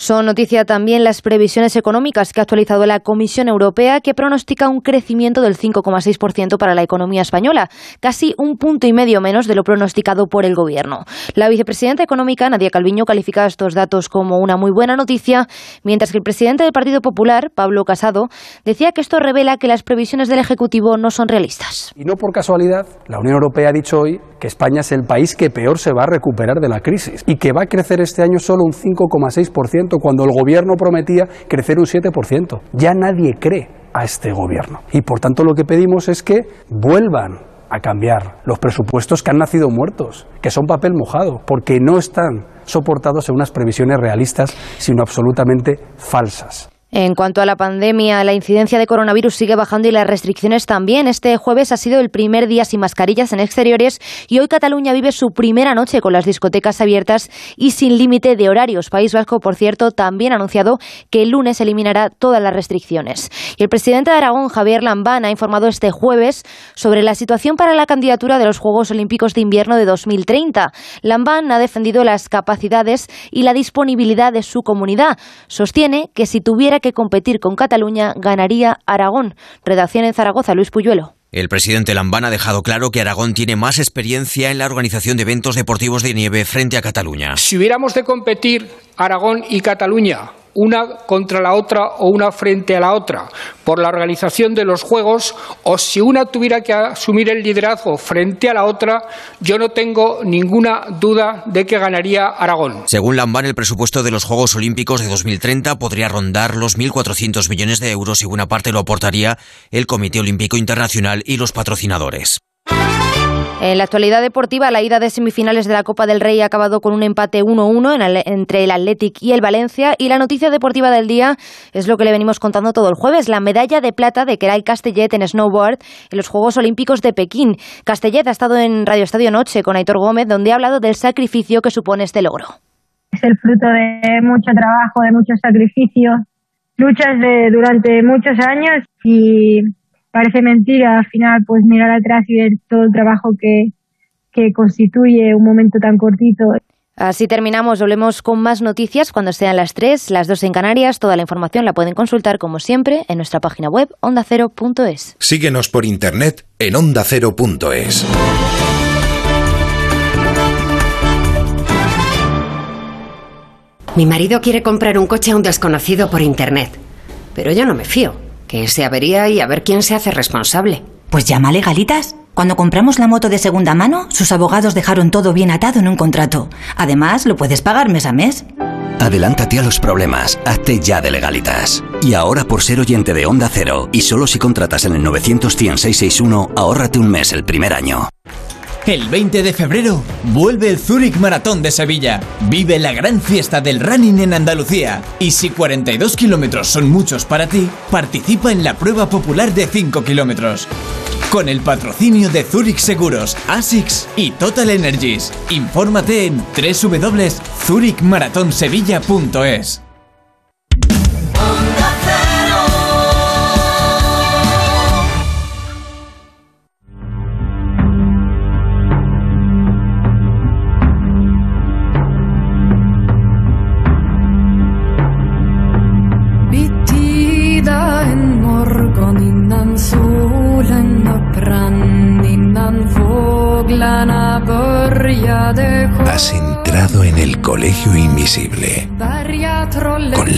son noticia también las previsiones económicas que ha actualizado la Comisión Europea, que pronostica un crecimiento del 5,6% para la economía española, casi un punto y medio menos de lo pronosticado por el Gobierno. La vicepresidenta económica, Nadia Calviño, califica estos datos como una muy buena noticia, mientras que el presidente del Partido Popular, Pablo Casado, decía que esto revela que las previsiones del Ejecutivo no son realistas. Y no por casualidad, la Unión Europea ha dicho hoy que España es el país que peor se va a recuperar de la crisis y que va a crecer este año solo un 5,6% cuando el gobierno prometía crecer un 7%. Ya nadie cree a este gobierno. Y por tanto lo que pedimos es que vuelvan a cambiar los presupuestos que han nacido muertos, que son papel mojado, porque no están soportados en unas previsiones realistas, sino absolutamente falsas. En cuanto a la pandemia, la incidencia de coronavirus sigue bajando y las restricciones también. Este jueves ha sido el primer día sin mascarillas en exteriores y hoy Cataluña vive su primera noche con las discotecas abiertas y sin límite de horarios. País Vasco, por cierto, también ha anunciado que el lunes eliminará todas las restricciones. Y el presidente de Aragón, Javier Lambán, ha informado este jueves sobre la situación para la candidatura de los Juegos Olímpicos de Invierno de 2030. Lambán ha defendido las capacidades y la disponibilidad de su comunidad. Sostiene que si tuviera que competir con Cataluña, ganaría Aragón. Redacción en Zaragoza, Luis Puyuelo. El presidente Lambán ha dejado claro que Aragón tiene más experiencia en la organización de eventos deportivos de nieve frente a Cataluña. Si hubiéramos de competir Aragón y Cataluña una contra la otra o una frente a la otra por la organización de los Juegos o si una tuviera que asumir el liderazgo frente a la otra, yo no tengo ninguna duda de que ganaría Aragón. Según Lambán, el presupuesto de los Juegos Olímpicos de 2030 podría rondar los 1.400 millones de euros y buena parte lo aportaría el Comité Olímpico Internacional y los patrocinadores. En la actualidad deportiva, la ida de semifinales de la Copa del Rey ha acabado con un empate 1-1 entre el Athletic y el Valencia. Y la noticia deportiva del día es lo que le venimos contando todo el jueves, la medalla de plata de Keray Castellet en snowboard en los Juegos Olímpicos de Pekín. Castellet ha estado en Radio Estadio Noche con Aitor Gómez, donde ha hablado del sacrificio que supone este logro. Es el fruto de mucho trabajo, de muchos sacrificios, luchas de, durante muchos años y parece mentira al final pues mirar atrás y ver todo el trabajo que, que constituye un momento tan cortito. Así terminamos, volvemos con más noticias cuando sean las 3, las 2 en Canarias. Toda la información la pueden consultar como siempre en nuestra página web ondacero.es. Síguenos por internet en ondacero.es. Mi marido quiere comprar un coche a un desconocido por internet, pero yo no me fío que se avería y a ver quién se hace responsable. Pues llama a Legalitas. Cuando compramos la moto de segunda mano, sus abogados dejaron todo bien atado en un contrato. Además, lo puedes pagar mes a mes. Adelántate a los problemas, hazte ya de legalitas. Y ahora por ser oyente de Onda Cero, y solo si contratas en el 900 661 ahórrate un mes el primer año. El 20 de febrero vuelve el Zurich Maratón de Sevilla. Vive la gran fiesta del running en Andalucía. Y si 42 kilómetros son muchos para ti, participa en la prueba popular de 5 kilómetros. Con el patrocinio de Zurich Seguros, ASICS y Total Energies. Infórmate en www.zurichmaratonsevilla.es.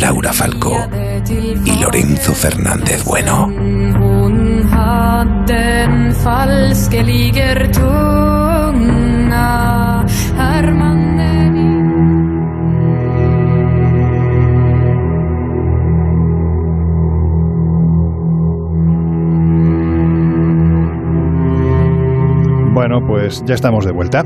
Laura Falcó y Lorenzo Fernández Bueno. Bueno, pues pues ya estamos de vuelta.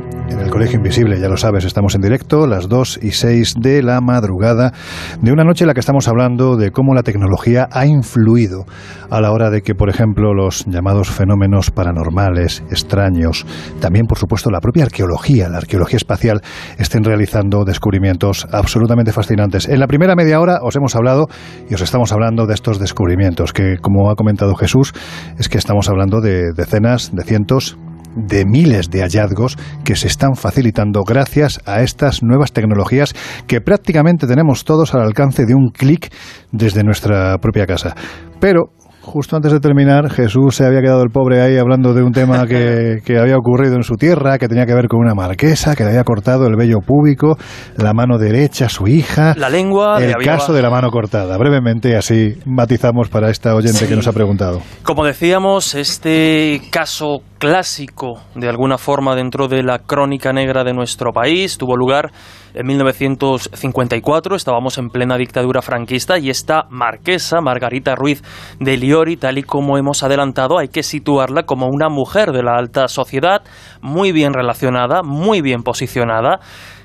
Colegio Invisible, ya lo sabes, estamos en directo, las 2 y 6 de la madrugada, de una noche en la que estamos hablando de cómo la tecnología ha influido a la hora de que, por ejemplo, los llamados fenómenos paranormales, extraños, también, por supuesto, la propia arqueología, la arqueología espacial, estén realizando descubrimientos absolutamente fascinantes. En la primera media hora os hemos hablado y os estamos hablando de estos descubrimientos, que, como ha comentado Jesús, es que estamos hablando de decenas, de cientos, de miles de hallazgos que se están facilitando gracias a estas nuevas tecnologías que prácticamente tenemos todos al alcance de un clic desde nuestra propia casa. Pero justo antes de terminar, Jesús se había quedado el pobre ahí hablando de un tema que, que, había ocurrido en su tierra, que tenía que ver con una marquesa, que le había cortado el vello púbico, la mano derecha, su hija. La lengua. El caso de la mano cortada. Brevemente, así matizamos para esta oyente Sí. que nos ha preguntado. Como decíamos, este caso clásico, de alguna forma, dentro de la crónica negra de nuestro país, tuvo lugar en 1954. Estábamos en plena dictadura franquista y esta marquesa, Margarita Ruiz de Liori, tal y como hemos adelantado, hay que situarla como una mujer de la alta sociedad, muy bien relacionada, muy bien posicionada.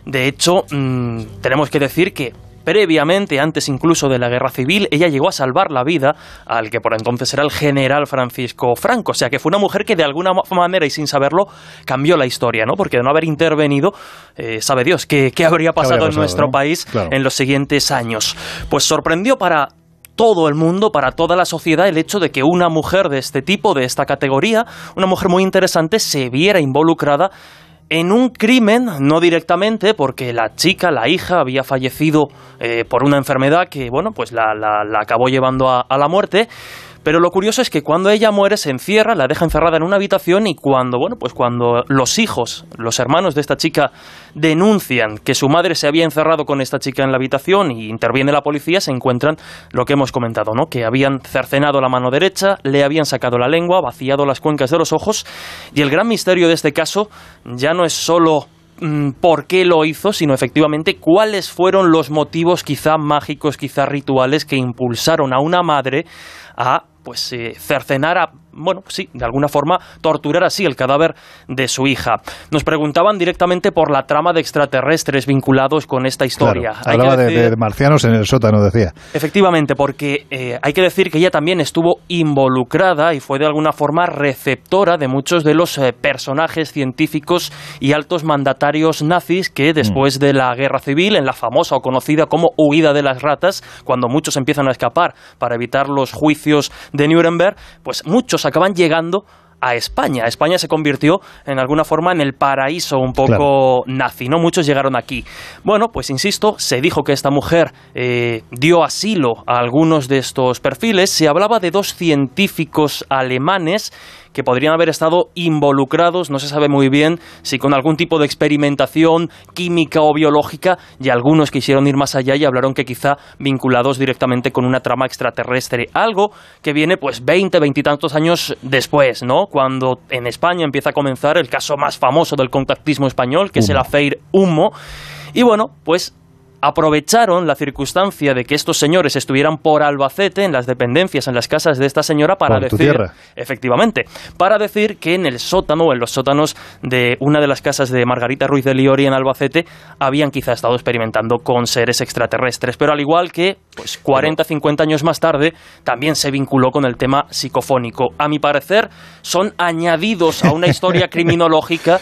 De hecho, mm, tenemos que decir que previamente, antes incluso de la guerra civil, ella llegó a salvar la vida al que por entonces era el general Francisco Franco. O sea que fue una mujer que de alguna ma- manera y sin saberlo cambió la historia, ¿no? Porque de no haber intervenido, eh, sabe Dios qué, qué habría pasado, habría en pasado, nuestro no? país Claro. en los siguientes años. Pues sorprendió para todo el mundo, para toda la sociedad, el hecho de que una mujer de este tipo, de esta categoría, una mujer muy interesante, se viera involucrada en un crimen, no directamente, porque la chica, la hija, había fallecido eh, por una enfermedad que, bueno, pues la, la- la acabó llevando a, a la muerte. Pero lo curioso es que cuando ella muere se encierra, la deja encerrada en una habitación y cuando, bueno, pues cuando los hijos, los hermanos de esta chica denuncian que su madre se había encerrado con esta chica en la habitación y interviene la policía, se encuentran lo que hemos comentado, ¿no? Que habían cercenado la mano derecha, le habían sacado la lengua, vaciado las cuencas de los ojos y el gran misterio de este caso ya no es solo mm, por qué lo hizo, sino efectivamente cuáles fueron los motivos quizá mágicos, quizá rituales que impulsaron a una madre a pues eh, cercenar a bueno, sí, de alguna forma torturar así el cadáver de su hija. Nos preguntaban directamente por la trama de extraterrestres vinculados con esta historia. Claro, hablaba de, decir- de marcianos en el sótano, decía. Efectivamente, porque eh, hay que decir que ella también estuvo involucrada y fue de alguna forma receptora de muchos de los eh, personajes científicos y altos mandatarios nazis que después de la guerra civil, en la famosa o conocida como huida de las ratas, cuando muchos empiezan a escapar para evitar los juicios de Nuremberg, pues muchos acaban llegando a España. España se convirtió en alguna forma en el paraíso un poco nazi, ¿no? Muchos llegaron aquí. Bueno, pues insisto, se dijo que esta mujer eh, dio asilo a algunos de estos perfiles. Se hablaba de dos científicos alemanes que podrían haber estado involucrados, no se sabe muy bien si con algún tipo de experimentación química o biológica, y algunos quisieron ir más allá y hablaron que quizá vinculados directamente con una trama extraterrestre, algo que viene pues 20, veintitantos años después, ¿no? Cuando en España empieza a comenzar el caso más famoso del contactismo español, que es el affair Humo, y bueno, pues aprovecharon la circunstancia de que estos señores estuvieran por Albacete, en las dependencias, en las casas de esta señora, para Por tu decir, tierra. efectivamente, para decir que en el sótano o en los sótanos de una de las casas de Margarita Ruiz de Liori en Albacete habían quizá estado experimentando con seres extraterrestres, pero al igual que pues 40, 50 años más tarde, también se vinculó con el tema psicofónico. A mi parecer, son añadidos a una historia criminológica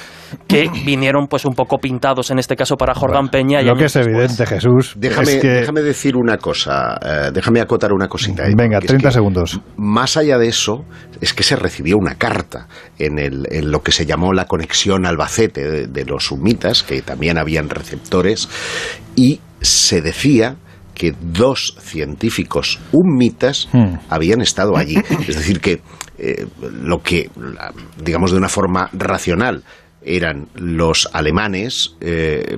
que vinieron pues un poco pintados en este caso para Jordán Peña y Lo que es evidente, Jesús, Déjame, es que... déjame decir una cosa, eh, déjame acotar una cosita. ahí, Venga, porque es 30 que segundos. Más allá de eso, es que se recibió una carta en, el, en lo que se llamó la conexión Albacete de, de los sumitas, que también habían receptores, y se decía que dos científicos humitas habían estado allí. Es decir, que eh, lo que, digamos de una forma racional, eran los alemanes, eh,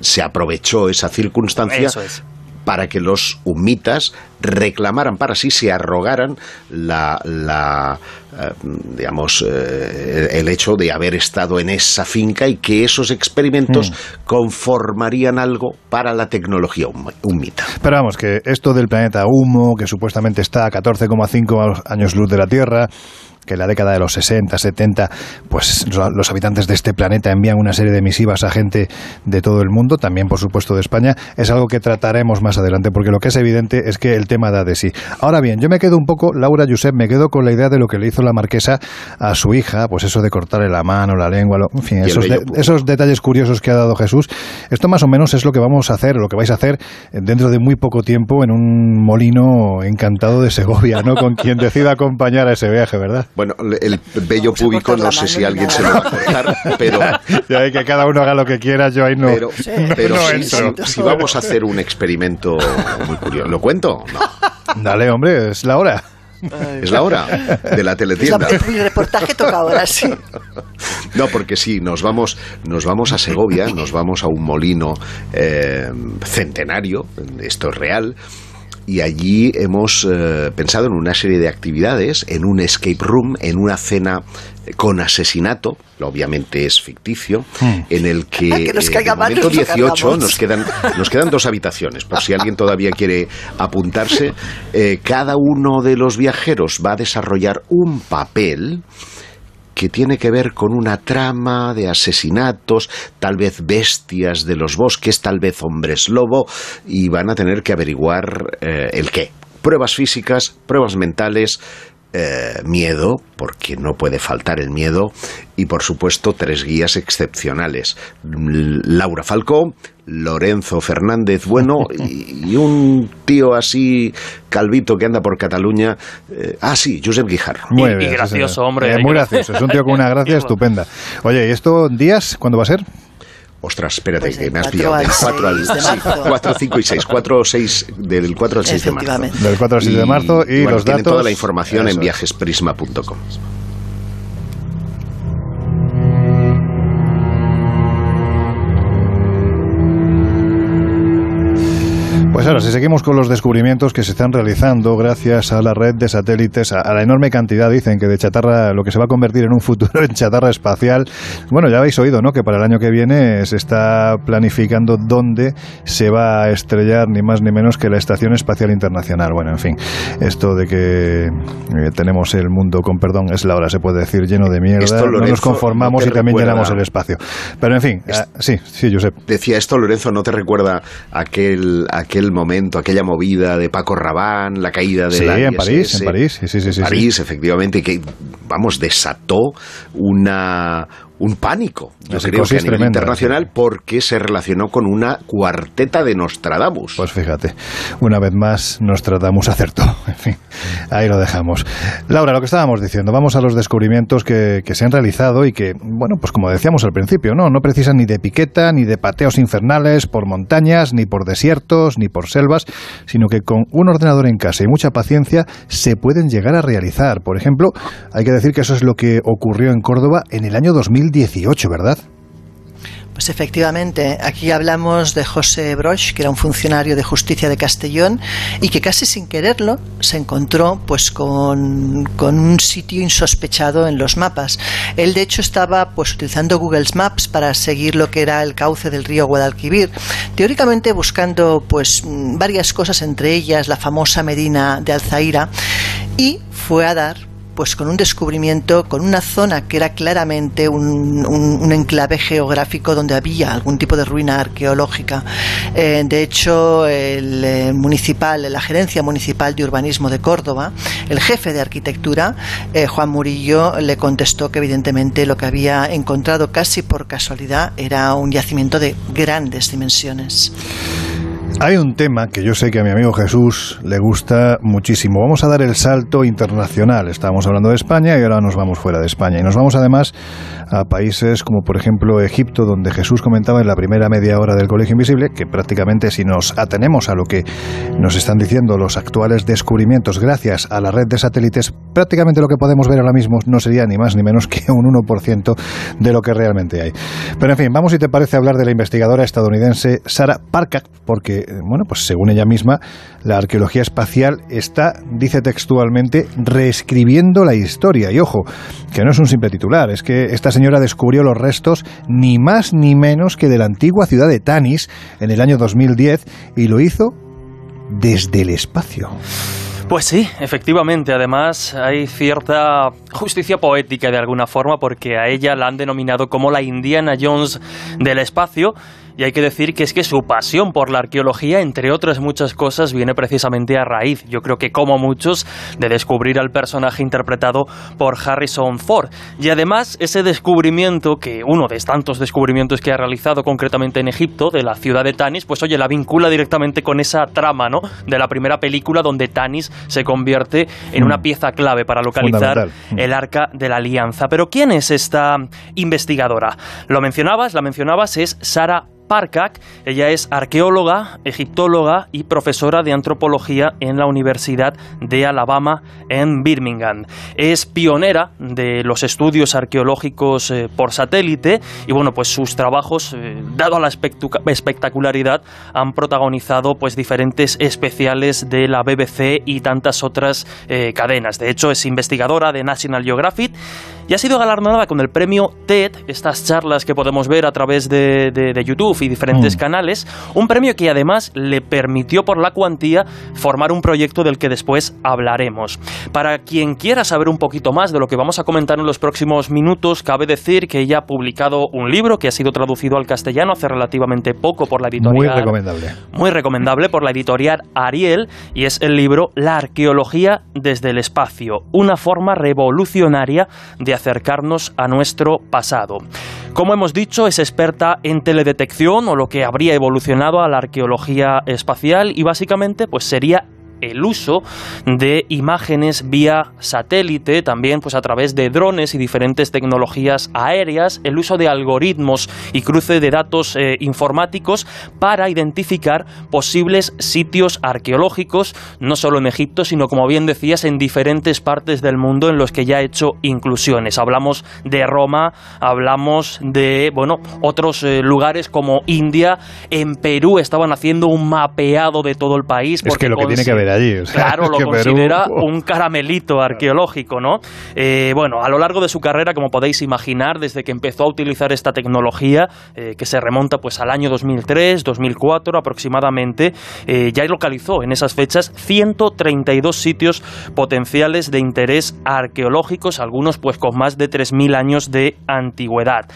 se aprovechó esa circunstancia es. para que los humitas reclamaran para sí, se arrogaran la, la, eh, digamos, eh, el hecho de haber estado en esa finca y que esos experimentos conformarían algo para la tecnología hum- humita. Pero vamos, que esto del planeta Humo, que supuestamente está a 14,5 años luz de la Tierra, que en la década de los 60, 70, pues los habitantes de este planeta envían una serie de misivas a gente de todo el mundo, también por supuesto de España, es algo que trataremos más adelante, porque lo que es evidente es que el tema da de sí. Ahora bien, yo me quedo un poco, Laura Josep, me quedo con la idea de lo que le hizo la marquesa a su hija, pues eso de cortarle la mano, la lengua, en fin, esos, esos detalles curiosos que ha dado Jesús. Esto más o menos es lo que vamos a hacer, lo que vais a hacer dentro de muy poco tiempo en un molino encantado de Segovia, ¿no? Con quien decida acompañar a ese viaje, ¿verdad? Bueno, el bello público no sé si alguien se lo va a cortar, pero... Ya hay que cada uno haga lo que quiera, yo ahí no Pero, pero si, vamos a hacer un experimento muy curioso, ¿lo cuento? No. Dale, hombre, es la hora. Es la hora de la teletienda. El reportaje toca ahora, sí. No, porque sí, nos vamos, nos vamos a Segovia, nos vamos a un molino eh, centenario, esto es real, y allí hemos eh, pensado en una serie de actividades, en un escape room, en una cena con asesinato, obviamente es ficticio, hmm. en el que, en el momento 18 nos quedan, nos quedan dos habitaciones, por si alguien todavía quiere apuntarse. Eh, cada uno de los viajeros va a desarrollar un papel que tiene que ver con una trama de asesinatos, tal vez bestias de los bosques, tal vez hombres lobo, y van a tener que averiguar eh, el qué. Pruebas físicas, pruebas mentales, eh, miedo, porque no puede faltar el miedo, y por supuesto tres guías excepcionales. Laura Falcó, Lorenzo Fernández Bueno y, un tío así calvito que anda por Cataluña. Eh, ah, sí, Josep Guijarro. Muy y, gracioso, hombre. Eh, muy gracioso, es un tío con una gracia estupenda. Oye, ¿y esto días cuándo va a ser? Ostras, espérate, pues que me has pillado. Del 4 al 4, 5 y 6. 4 6, del 4 al 6 de marzo. Del 4 al 6 de marzo y, y bueno, los datos. toda la información Eso. en viajesprisma.com. Pues ahora, si seguimos con los descubrimientos que se están realizando gracias a la red de satélites, a, la enorme cantidad, dicen que de chatarra, lo que se va a convertir en un futuro en chatarra espacial. Bueno, ya habéis oído, ¿no? Que para el año que viene se está planificando dónde se va a estrellar ni más ni menos que la Estación Espacial Internacional. Bueno, en fin, esto de que eh, tenemos el mundo, con perdón, es la hora, se puede decir, lleno de mierda. Esto, Lorenzo, no nos conformamos no y también llenamos el espacio. Pero en fin, es... uh, sí, sí, Josep. Decía esto, Lorenzo, ¿no te recuerda aquel, aquel momento, aquella movida de Paco Rabán, la caída de sí, la en París, en París, sí, sí, sí, París, sí. efectivamente, que vamos desató una un pánico, yo Así creo que a nivel tremenda, internacional, sí. porque se relacionó con una cuarteta de Nostradamus. Pues fíjate, una vez más Nostradamus acertó. En fin, ahí lo dejamos. Laura, lo que estábamos diciendo, vamos a los descubrimientos que, que se han realizado y que, bueno, pues como decíamos al principio, ¿no? No precisan ni de piqueta, ni de pateos infernales por montañas, ni por desiertos, ni por selvas, sino que con un ordenador en casa y mucha paciencia se pueden llegar a realizar. Por ejemplo, hay que decir que eso es lo que ocurrió en Córdoba en el año 2000 2018, ¿verdad? Pues efectivamente, aquí hablamos de José Broch, que era un funcionario de justicia de Castellón y que casi sin quererlo se encontró pues con, con, un sitio insospechado en los mapas. Él de hecho estaba pues utilizando Google Maps para seguir lo que era el cauce del río Guadalquivir, teóricamente buscando pues varias cosas entre ellas la famosa Medina de Alzaira y fue a dar pues con un descubrimiento, con una zona que era claramente un, enclave geográfico donde había algún tipo de ruina arqueológica. Eh, de hecho, el eh, municipal, la gerencia municipal de urbanismo de Córdoba, el jefe de arquitectura, eh, Juan Murillo, le contestó que evidentemente lo que había encontrado casi por casualidad era un yacimiento de grandes dimensiones. Hay un tema que yo sé que a mi amigo Jesús le gusta muchísimo. Vamos a dar el salto internacional. Estábamos hablando de España y ahora nos vamos fuera de España. Y nos vamos además a países como por ejemplo Egipto, donde Jesús comentaba en la primera media hora del Colegio Invisible que prácticamente si nos atenemos a lo que nos están diciendo los actuales descubrimientos gracias a la red de satélites, prácticamente lo que podemos ver ahora mismo no sería ni más ni menos que un 1% de lo que realmente hay. Pero en fin, vamos si te parece hablar de la investigadora estadounidense Sarah Parker, porque bueno, pues según ella misma, la arqueología espacial está, dice textualmente, reescribiendo la historia. Y ojo, que no es un simple titular, es que esta señora descubrió los restos ni más ni menos que de la antigua ciudad de Tanis en el año 2010 y lo hizo desde el espacio. Pues sí, efectivamente. Además, hay cierta justicia poética de alguna forma porque a ella la han denominado como la Indiana Jones del espacio y hay que decir que es que su pasión por la arqueología, entre otras muchas cosas, viene precisamente a raíz, yo creo que como muchos, de descubrir al personaje interpretado por Harrison Ford. Y además, ese descubrimiento, que uno de tantos descubrimientos que ha realizado concretamente en Egipto, de la ciudad de Tanis, pues oye, la vincula directamente con esa trama, ¿no? De la primera película donde Tanis se convierte en una mm. pieza clave para localizar mm. el arca de la alianza. Pero ¿quién es esta investigadora? Lo mencionabas, la mencionabas, es Sara Ella es arqueóloga, egiptóloga y profesora de antropología en la Universidad de Alabama en Birmingham. Es pionera de los estudios arqueológicos eh, por satélite y bueno, pues sus trabajos, eh, dado la espectacularidad, han protagonizado pues diferentes especiales de la BBC y tantas otras eh, cadenas. De hecho, es investigadora de National Geographic y ha sido galardonada con el premio TED, estas charlas que podemos ver a través de, YouTube y diferentes mm. canales, un premio que además le permitió por la cuantía formar un proyecto del que después hablaremos. Para quien quiera saber un poquito más de lo que vamos a comentar en los próximos minutos, cabe decir que ella ha publicado un libro que ha sido traducido al castellano hace relativamente poco por la editorial. Muy recomendable. Muy recomendable por la editorial Ariel y es el libro La arqueología desde el espacio, una forma revolucionaria de acercarnos a nuestro pasado. Como hemos dicho, es experta en teledetección o lo que habría evolucionado a la arqueología espacial y básicamente pues sería el uso de imágenes vía satélite, también pues a través de drones y diferentes tecnologías aéreas, el uso de algoritmos y cruce de datos eh, informáticos para identificar posibles sitios arqueológicos, no solo en Egipto, sino como bien decías, en diferentes partes del mundo en los que ya ha hecho inclusiones. Hablamos de Roma, hablamos de, bueno, otros eh, lugares como India, en Perú estaban haciendo un mapeado de todo el país. Es que lo que tiene que claro, lo considera un caramelito arqueológico, ¿no? Eh, bueno, a lo largo de su carrera, como podéis imaginar, desde que empezó a utilizar esta tecnología, eh, que se remonta pues al año 2003, 2004 aproximadamente, eh, ya localizó en esas fechas 132 sitios potenciales de interés arqueológicos, algunos pues con más de 3.000 años de antigüedad.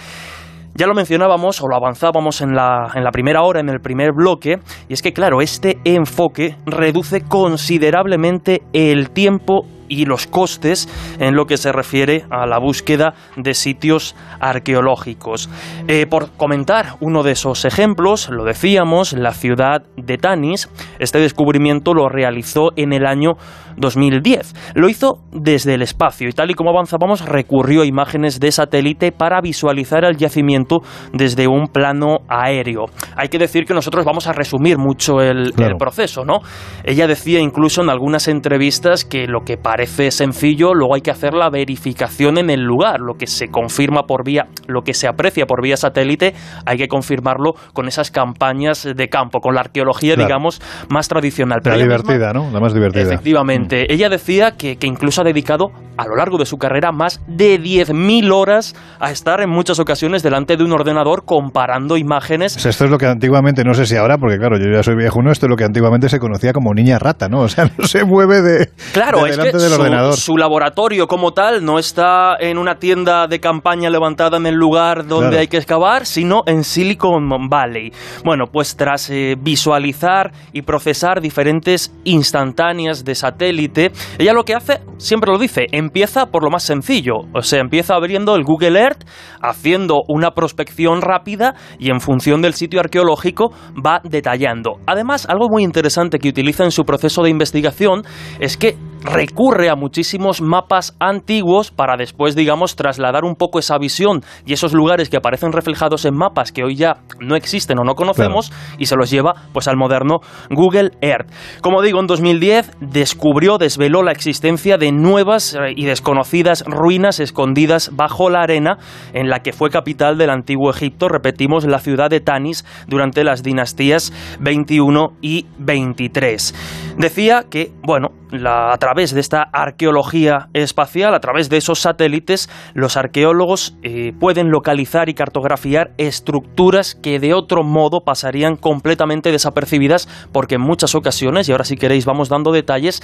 Ya lo mencionábamos o lo avanzábamos en la, en la primera hora, en el primer bloque, y es que claro, este enfoque reduce considerablemente el tiempo y los costes en lo que se refiere a la búsqueda de sitios arqueológicos. Eh, por comentar uno de esos ejemplos, lo decíamos, la ciudad de Tanis, este descubrimiento lo realizó en el año 2010. Lo hizo desde el espacio y tal y como avanzábamos recurrió a imágenes de satélite para visualizar el yacimiento desde un plano aéreo. Hay que decir que nosotros vamos a resumir mucho el, el proceso, ¿no? Ella decía incluso en algunas entrevistas que lo que parece sencillo, luego hay que hacer la verificación en el lugar, lo que se confirma por vía, lo que se aprecia por vía satélite, hay que confirmarlo con esas campañas de campo, con la arqueología, digamos, más tradicional. la divertida, ¿no? La más divertida. Efectivamente. Mm. Ella decía que, que, incluso ha dedicado a lo largo de su carrera más de 10.000 horas a estar en muchas ocasiones delante de un ordenador comparando imágenes. esto es lo que antiguamente, no sé si ahora, porque claro, yo ya soy viejo, ¿no? Esto es lo que antiguamente se conocía como niña rata, ¿no? O sea, no se mueve de. Claro, es que su, laboratorio como tal no está en una tienda de campaña levantada en el lugar donde hay que excavar, sino en Silicon Valley. Bueno, pues tras eh, visualizar y procesar diferentes instantáneas de satélite, ella lo que hace, siempre lo dice, empieza por lo más sencillo. O sea, empieza abriendo el Google Earth, haciendo una prospección rápida y en función del sitio arqueológico va detallando. Además, algo muy interesante que utiliza en su proceso de investigación es que recurre a muchísimos mapas antiguos para después, digamos, trasladar un poco esa visión y esos lugares que aparecen reflejados en mapas que hoy ya no existen o no conocemos y se los lleva pues al moderno Google Earth. Como digo, en 2010 descubrió, desveló la existencia de nuevas eh, y desconocidas ruinas escondidas bajo la arena en la que fue capital del antiguo Egipto, repetimos, la ciudad de Tanis durante las dinastías 21 y 23. Decía que, bueno, a través de esta arqueología espacial, a través de esos satélites, los arqueólogos eh, pueden localizar y cartografiar estructuras que de otro modo pasarían completamente desapercibidas porque en muchas ocasiones, y ahora si queréis vamos dando detalles,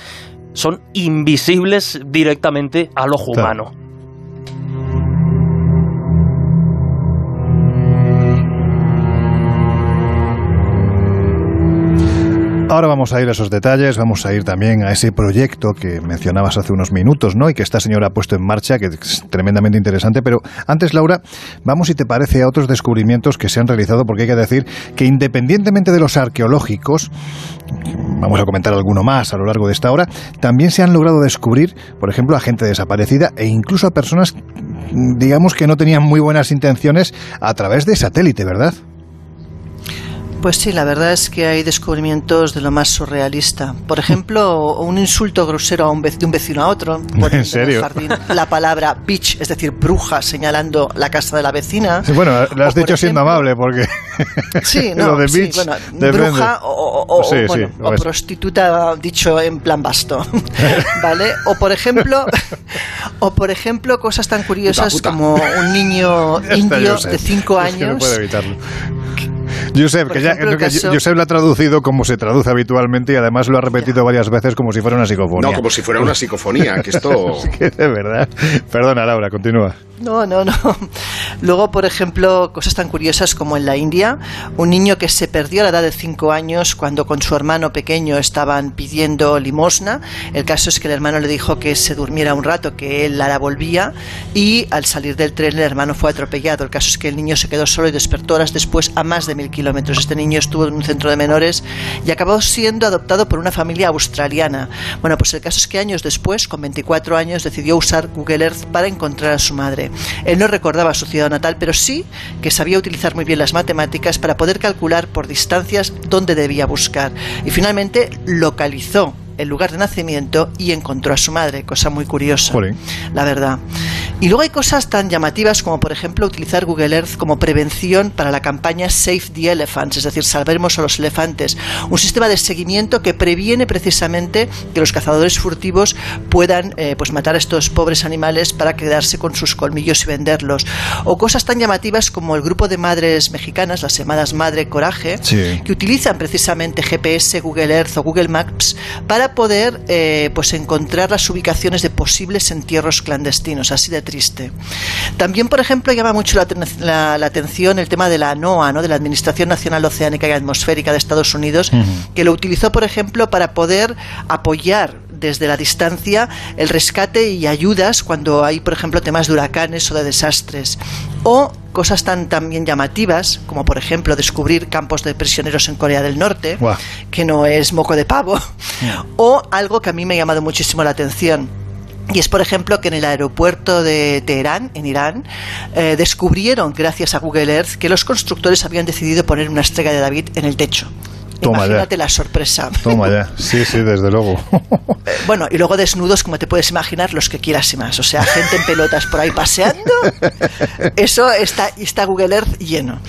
son invisibles directamente al ojo humano. Ahora vamos a ir a esos detalles, vamos a ir también a ese proyecto que mencionabas hace unos minutos, ¿no? Y que esta señora ha puesto en marcha, que es tremendamente interesante. Pero antes, Laura, vamos, si te parece, a otros descubrimientos que se han realizado, porque hay que decir que independientemente de los arqueológicos, vamos a comentar alguno más a lo largo de esta hora, también se han logrado descubrir, por ejemplo, a gente desaparecida e incluso a personas, digamos, que no tenían muy buenas intenciones a través de satélite, ¿verdad? Pues sí, la verdad es que hay descubrimientos de lo más surrealista. Por ejemplo, un insulto grosero a un de un vecino a otro. ¿En serio? En jardín, la palabra bitch, es decir, bruja, señalando la casa de la vecina. Sí, bueno, lo has dicho siendo amable, porque sí, no, lo de sí, bitch bueno, bruja o, o- o- Sí, bueno, sí, o prostituta dicho en plan basto, ¿vale? O por ejemplo, o por ejemplo cosas tan curiosas Puta, puta. como un niño indio de 5 Es que no años puedo evitarlo. Josep, Por que, ya, que caso- Josep lo ha traducido como se traduce habitualmente y además lo ha repetido varias veces como si fuera una psicofonía. No, como si fuera una psicofonía, que esto... Es que de verdad. Perdona, Laura, continúa. No, no, no. Luego, por ejemplo, cosas tan curiosas como en la India, un niño que se perdió a la edad de 5 años cuando con su hermano pequeño estaban pidiendo limosna. El caso es que el hermano le dijo que se durmiera un rato, que él la volvía y al salir del tren el hermano fue atropellado. El caso es que el niño se quedó solo y despertó horas después a más de mil kilómetros. Este niño estuvo en un centro de menores y acabó siendo adoptado por una familia australiana. Bueno, pues el caso es que años después, con 24 años, decidió usar Google Earth para encontrar a su madre. Él no recordaba su ciudad natal, pero sí que sabía utilizar muy bien las matemáticas para poder calcular por distancias dónde debía buscar. Y finalmente localizó el lugar de nacimiento y encontró a su madre, cosa muy curiosa, la verdad. Y luego hay cosas tan llamativas como, por ejemplo, utilizar Google Earth como prevención para la campaña Save the Elephants, es decir, salvemos a los elefantes, un sistema de seguimiento que previene precisamente que los cazadores furtivos puedan eh, pues matar a estos pobres animales para quedarse con sus colmillos y venderlos. O cosas tan llamativas como el grupo de madres mexicanas, las llamadas Madre Coraje, Sí. que utilizan precisamente GPS, Google Earth o Google Maps para poder eh, pues encontrar las ubicaciones de posibles entierros clandestinos, así de triste. También, por ejemplo, llama mucho la, la atención el tema de la NOAA, ¿no? de la Administración Nacional Oceánica y Atmosférica de Estados Unidos, que lo utilizó, por ejemplo, para poder apoyar desde la distancia el rescate y ayudas cuando hay, por ejemplo, temas de huracanes o de desastres. O cosas tan también llamativas, como por ejemplo descubrir campos de prisioneros en Corea del Norte, que no es moco de pavo, o algo que a mí me ha llamado muchísimo la atención. Y es, por ejemplo, que en el aeropuerto de Teherán, en Irán, eh, descubrieron, gracias a Google Earth, que los constructores habían decidido poner una estrella de David en el techo. Toma ya. Imagínate la sorpresa. Toma ya. Sí, sí, desde luego. Eh, Bueno, y luego desnudos, como te puedes imaginar, los que quieras y más. O sea, gente en pelotas por ahí paseando. Eso está, está Google Earth lleno.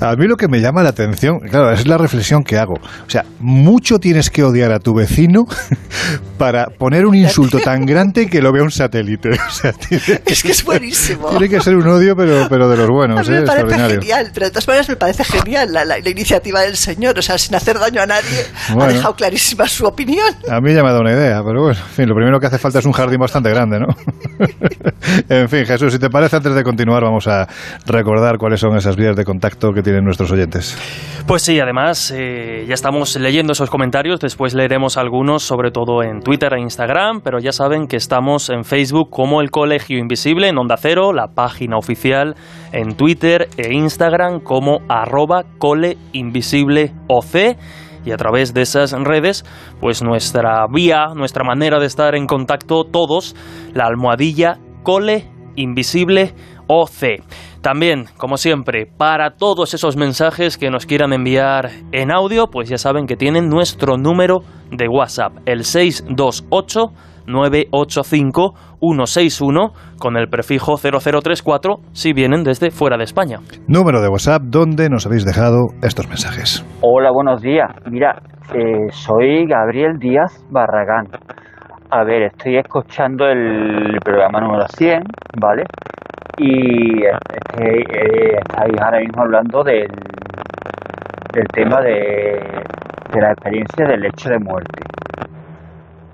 A mí lo que me llama la atención, claro, es la reflexión que hago. O sea, mucho tienes que odiar a tu vecino para poner un insulto tan grande que lo vea un satélite. O sea, tiene, Es que es buenísimo. tiene que ser un odio, pero, pero de los A buenos, mí ¿eh? me parece extraordinario. genial, pero de todas maneras me parece genial la, la- la iniciativa del señor. O sea, sin hacer daño a nadie, ha dejado clarísima su opinión. A mí ya me ha dado una idea, pero bueno, en fin, lo primero que hace falta es un jardín bastante grande, ¿no? en fin, Jesús, si te parece, antes de continuar, vamos a recordar cuáles son esas vías de contacto que tienen nuestros oyentes. Pues sí, además eh, ya estamos leyendo esos comentarios, después leeremos algunos, sobre todo en Twitter e Instagram, pero ya saben que estamos en Facebook como el Colegio Invisible, en Onda Cero, la página oficial, en Twitter e Instagram como arroba coleinvisibleoc y a través de esas redes, pues nuestra vía, nuestra manera de estar en contacto todos, la almohadilla Cole Invisible OC. También, como siempre, para todos esos mensajes que nos quieran enviar en audio, pues ya saben que tienen nuestro número de WhatsApp, el 628 985 161 con el prefijo 0034 si vienen desde fuera de España. Número de WhatsApp donde nos habéis dejado estos mensajes. Hola, buenos días. Mira, eh, soy Gabriel Díaz Barragán. A ver, estoy escuchando el programa número 100, ¿vale? Y este, eh, estáis ahora mismo hablando del, del tema de, de la experiencia del lecho de muerte.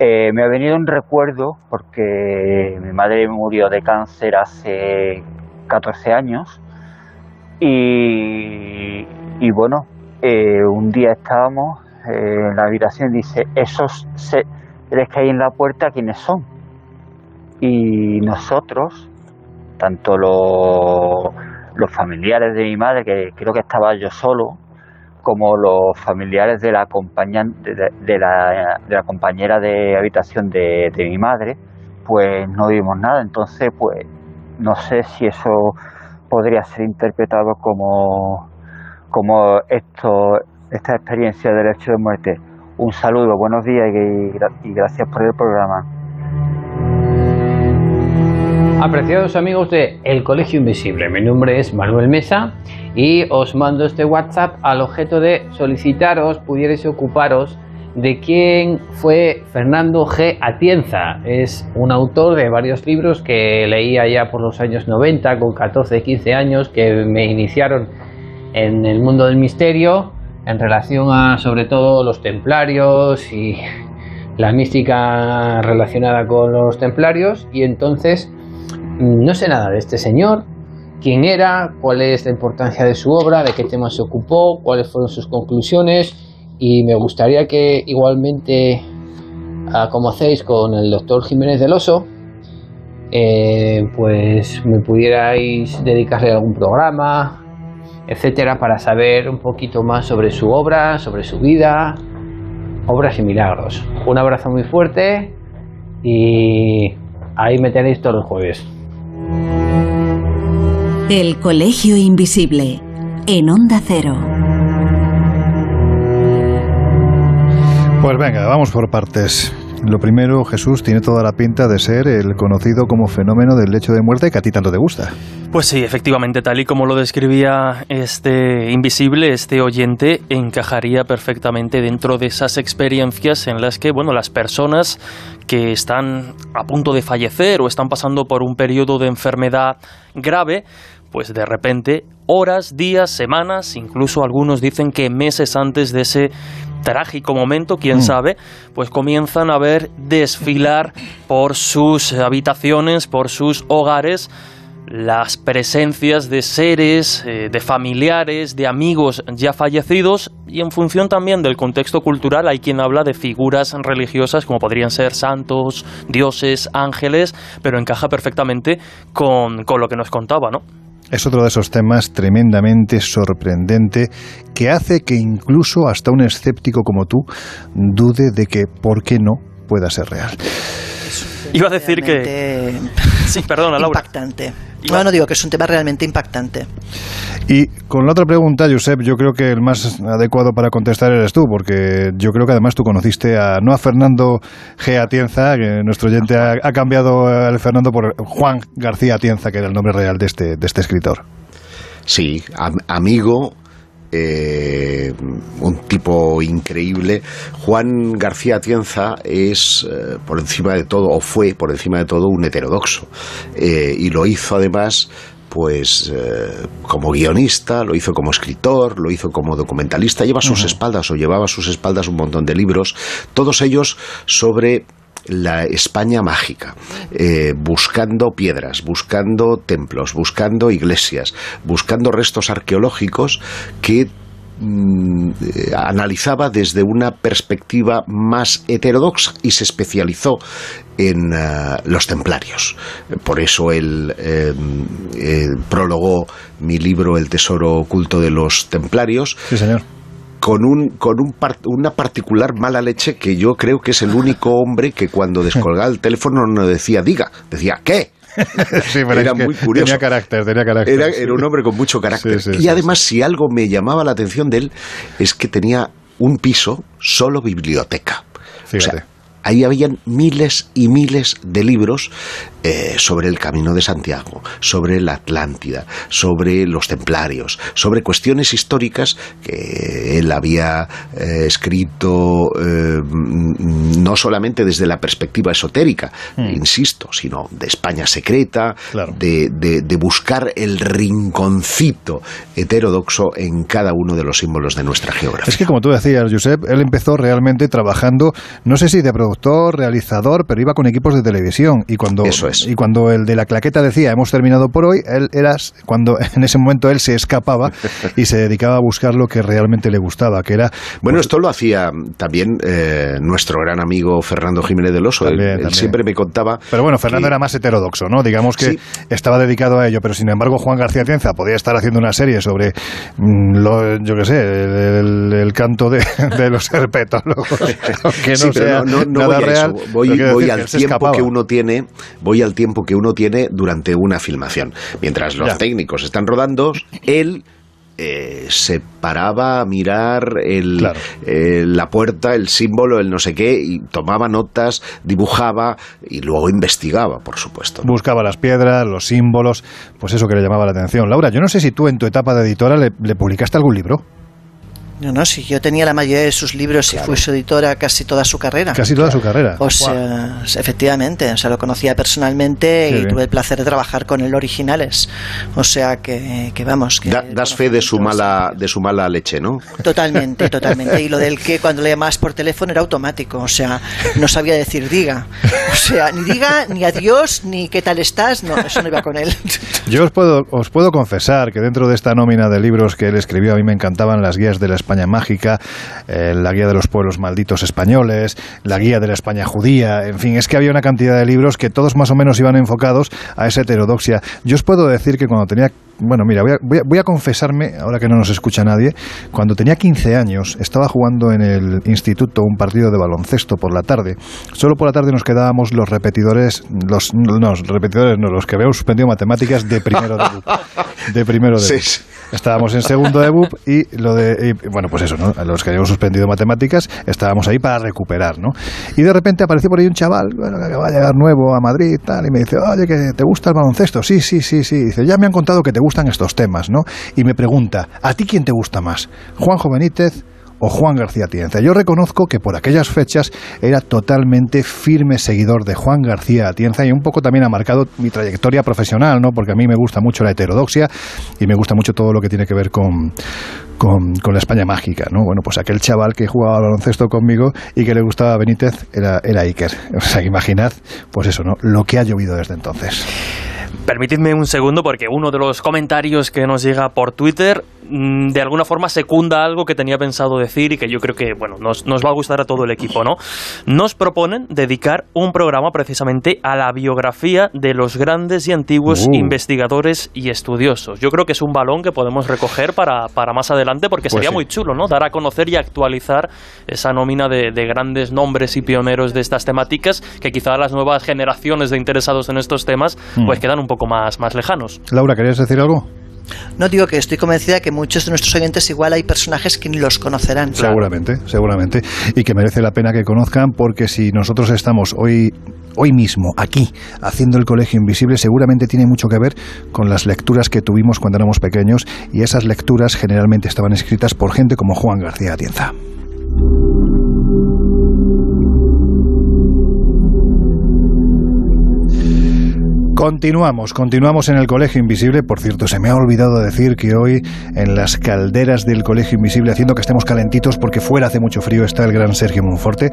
Eh, me ha venido un recuerdo porque mi madre murió de cáncer hace 14 años y, bueno, eh, un día estábamos eh, en la habitación y dice, esos seres que hay en la puerta, ¿quiénes son? Y nosotros, tanto los, los familiares de mi madre, que creo que estaba yo solo, como los familiares de la, de, la, de la compañera de habitación de, de, mi madre, pues no vimos nada. Entonces, pues no sé si eso podría ser interpretado como, como esto, esta experiencia del hecho de muerte. Un saludo, buenos días y gracias por el programa. Apreciados amigos de El Colegio Invisible, mi nombre es Manuel Mesa y os mando este WhatsApp al objeto de solicitaros, pudierais ocuparos de quién fue Fernando G. Atienza. Es un autor de varios libros que leía ya por los años 90, con 14, 15 años, que me iniciaron en el mundo del misterio en relación a sobre todo los templarios y la mística relacionada con los templarios y entonces no sé nada de este señor, quién era, cuál es la importancia de su obra, de qué tema se ocupó, cuáles fueron sus conclusiones y me gustaría que igualmente, ah, como hacéis con el doctor Jiménez del Oso, eh, pues me pudierais dedicarle a algún programa, etcétera, para saber un poquito más sobre su obra, sobre su vida, obras y milagros. Un abrazo muy fuerte y ahí me tenéis todos los jueves. El Colegio Invisible, en Onda Cero. Pues venga, vamos por partes. Lo primero, Jesús tiene toda la pinta de ser el conocido como fenómeno del lecho de muerte que a ti tanto te gusta. Pues sí, efectivamente, tal y como lo describía este invisible, este oyente, encajaría perfectamente dentro de esas experiencias en las que, bueno, las personas que están a punto de fallecer o están pasando por un periodo de enfermedad grave, pues de repente, horas, días, semanas, incluso algunos dicen que meses antes de ese trágico momento, quién mm. sabe, pues comienzan a ver desfilar por sus habitaciones, por sus hogares, las presencias de seres, eh, de familiares, de amigos ya fallecidos y en función también del contexto cultural hay quien habla de figuras religiosas como podrían ser santos, dioses, ángeles, pero encaja perfectamente con, con lo que nos contaba, ¿no? Es otro de esos temas tremendamente sorprendente que hace que incluso hasta un escéptico como tú dude de que, ¿por qué no?, pueda ser real. Iba a decir que... Sí, perdona, Laura. Impactante. Bueno, digo que es un tema realmente impactante. Y con la otra pregunta, Josep, yo creo que el más adecuado para contestar eres tú, porque yo creo que además tú conociste a, no a Fernando G. Atienza, que nuestro oyente ha, cambiado el Fernando por Juan García Atienza, que era el nombre real de este, de este escritor. Sí, amigo, eh, un tipo increíble. Juan García Atienza es, eh, por encima de todo, o fue por encima de todo, un heterodoxo. Eh, y lo hizo además pues como guionista, lo hizo como escritor, lo hizo como documentalista, lleva a sus espaldas o llevaba a sus espaldas un montón de libros, todos ellos sobre la España mágica, eh, buscando piedras, buscando templos, buscando iglesias, buscando restos arqueológicos que mm, eh, analizaba desde una perspectiva más heterodoxa y se especializó en eh, los templarios. Por eso él prologó mi libro El tesoro oculto de los templarios. Sí, señor con, un, con un una particular mala leche que yo creo que es el único hombre que cuando descolgaba el teléfono no decía diga, decía ¿qué? era muy curioso. Tenía carácter, tenía carácter. Era, un hombre con mucho carácter. y además, si algo me llamaba la atención de él, es que tenía un piso solo biblioteca. Fíjate. Ahí habían miles y miles de libros eh, sobre el Camino de Santiago, sobre la Atlántida, sobre los templarios, sobre cuestiones históricas que él había eh, escrito eh, no solamente desde la perspectiva esotérica, hmm. insisto, sino de España secreta, de, de, buscar el rinconcito heterodoxo en cada uno de los símbolos de nuestra geografía. Es que como tú decías, Josep, él empezó realmente trabajando, no sé si de producción productor, realizador, pero iba con equipos de televisión. Y cuando, y cuando el de la claqueta decía hemos terminado por hoy, él era cuando en ese momento él se escapaba y se dedicaba a buscar lo que realmente le gustaba, que era... Bueno, esto lo hacía también eh, nuestro gran amigo Fernando Jiménez del Oso. él, siempre me contaba... Pero bueno, Fernando era más heterodoxo, ¿no? Digamos que estaba dedicado a ello, pero sin embargo Juan García Tienza podía estar haciendo una serie sobre, mm, lo, yo qué sé, el, canto de, los herpetólogos, que no sea no, nada voy real. Voy, voy al tiempo que uno tiene, voy al tiempo que uno tiene durante una filmación. Mientras los técnicos están rodando, él eh, se paraba a mirar el, eh, la puerta, el símbolo, el no sé qué, y tomaba notas, dibujaba y luego investigaba, por supuesto. Buscaba las piedras, los símbolos, pues eso que le llamaba la atención. Laura, yo no sé si tú en tu etapa de editora le publicaste algún libro. No, no, sí, yo tenía la mayoría de sus libros y fui su editora casi toda su carrera. Casi toda su carrera. O sea, efectivamente, o sea, lo conocía personalmente y tuve el placer de trabajar con él originales. O sea, que, vamos. Que, das fe de su, mala, de su mala leche, ¿no? Totalmente, totalmente. Y lo del que cuando le llamabas por teléfono era automático, o sea, no sabía decir diga. O sea, ni diga, ni adiós, ni qué tal estás, no, eso no iba con él. Yo os puedo, os puedo confesar que dentro de esta nómina de libros que él escribió, a mí me encantaban las guías de la España mágica, eh, la guía de los pueblos malditos españoles, la guía de la España judía, en fin, es que había una cantidad de libros que todos más o menos iban enfocados a esa heterodoxia. Yo os puedo decir que cuando tenía bueno, mira, voy a, confesarme, ahora que no nos escucha nadie, cuando tenía 15 años estaba jugando en el instituto un partido de baloncesto por la tarde. Solo por la tarde nos quedábamos los repetidores, los, no, repetidores no, los que habíamos suspendido matemáticas de primero de. De primero de Estábamos en segundo de y lo de, bueno, pues eso, ¿no? Los que habíamos suspendido matemáticas estábamos ahí para recuperar, ¿no? Y de repente apareció por ahí un chaval, bueno, que va a llegar nuevo a Madrid, tal, y me dice, oye, que te gusta el baloncesto. Sí, sí, sí, sí. Dice, ya me han contado que te gustan estos temas, ¿no? Y me pregunta, ¿a ti quién te gusta más? ¿Juanjo Benítez o Juan García Atienza. Yo reconozco que por aquellas fechas era totalmente firme seguidor de Juan García Atienza y un poco también ha marcado mi trayectoria profesional, ¿no? Porque a mí me gusta mucho la heterodoxia y me gusta mucho todo lo que tiene que ver con, con, la España mágica, ¿no? Bueno, pues aquel chaval que jugaba al baloncesto conmigo y que le gustaba Benítez era, era Iker. O sea, imaginad, pues eso, ¿no? Lo que ha llovido desde entonces. Permitidme un segundo porque uno de los comentarios que nos llega por Twitter mm, de alguna forma secunda algo que tenía pensado decir y que yo creo que bueno nos, va a gustar a todo el equipo, ¿no? Nos proponen dedicar un programa precisamente a la biografía de los grandes y antiguos uh. investigadores y estudiosos. Yo creo que es un balón que podemos recoger para, más adelante porque pues sería muy chulo, ¿no? Dar a conocer y actualizar esa nómina de, grandes nombres y pioneros de estas temáticas que quizá las nuevas generaciones de interesados en estos temas pues mm. quedan un poco más, más lejanos. Laura, ¿querías decir algo? No digo que estoy convencida que muchos de nuestros oyentes igual hay personajes que ni los conocerán. Seguramente, seguramente. Y que merece la pena que conozcan porque si nosotros estamos hoy hoy mismo, aquí, haciendo el colegio invisible, seguramente tiene mucho que ver con las lecturas que tuvimos cuando éramos pequeños y esas lecturas generalmente estaban escritas por gente como Juan García Atienza. Continuamos, continuamos en el Colegio Invisible. Por cierto, se me ha olvidado decir que hoy en las calderas del Colegio Invisible, haciendo que estemos calentitos porque fuera hace mucho frío, está el gran Sergio Monforte.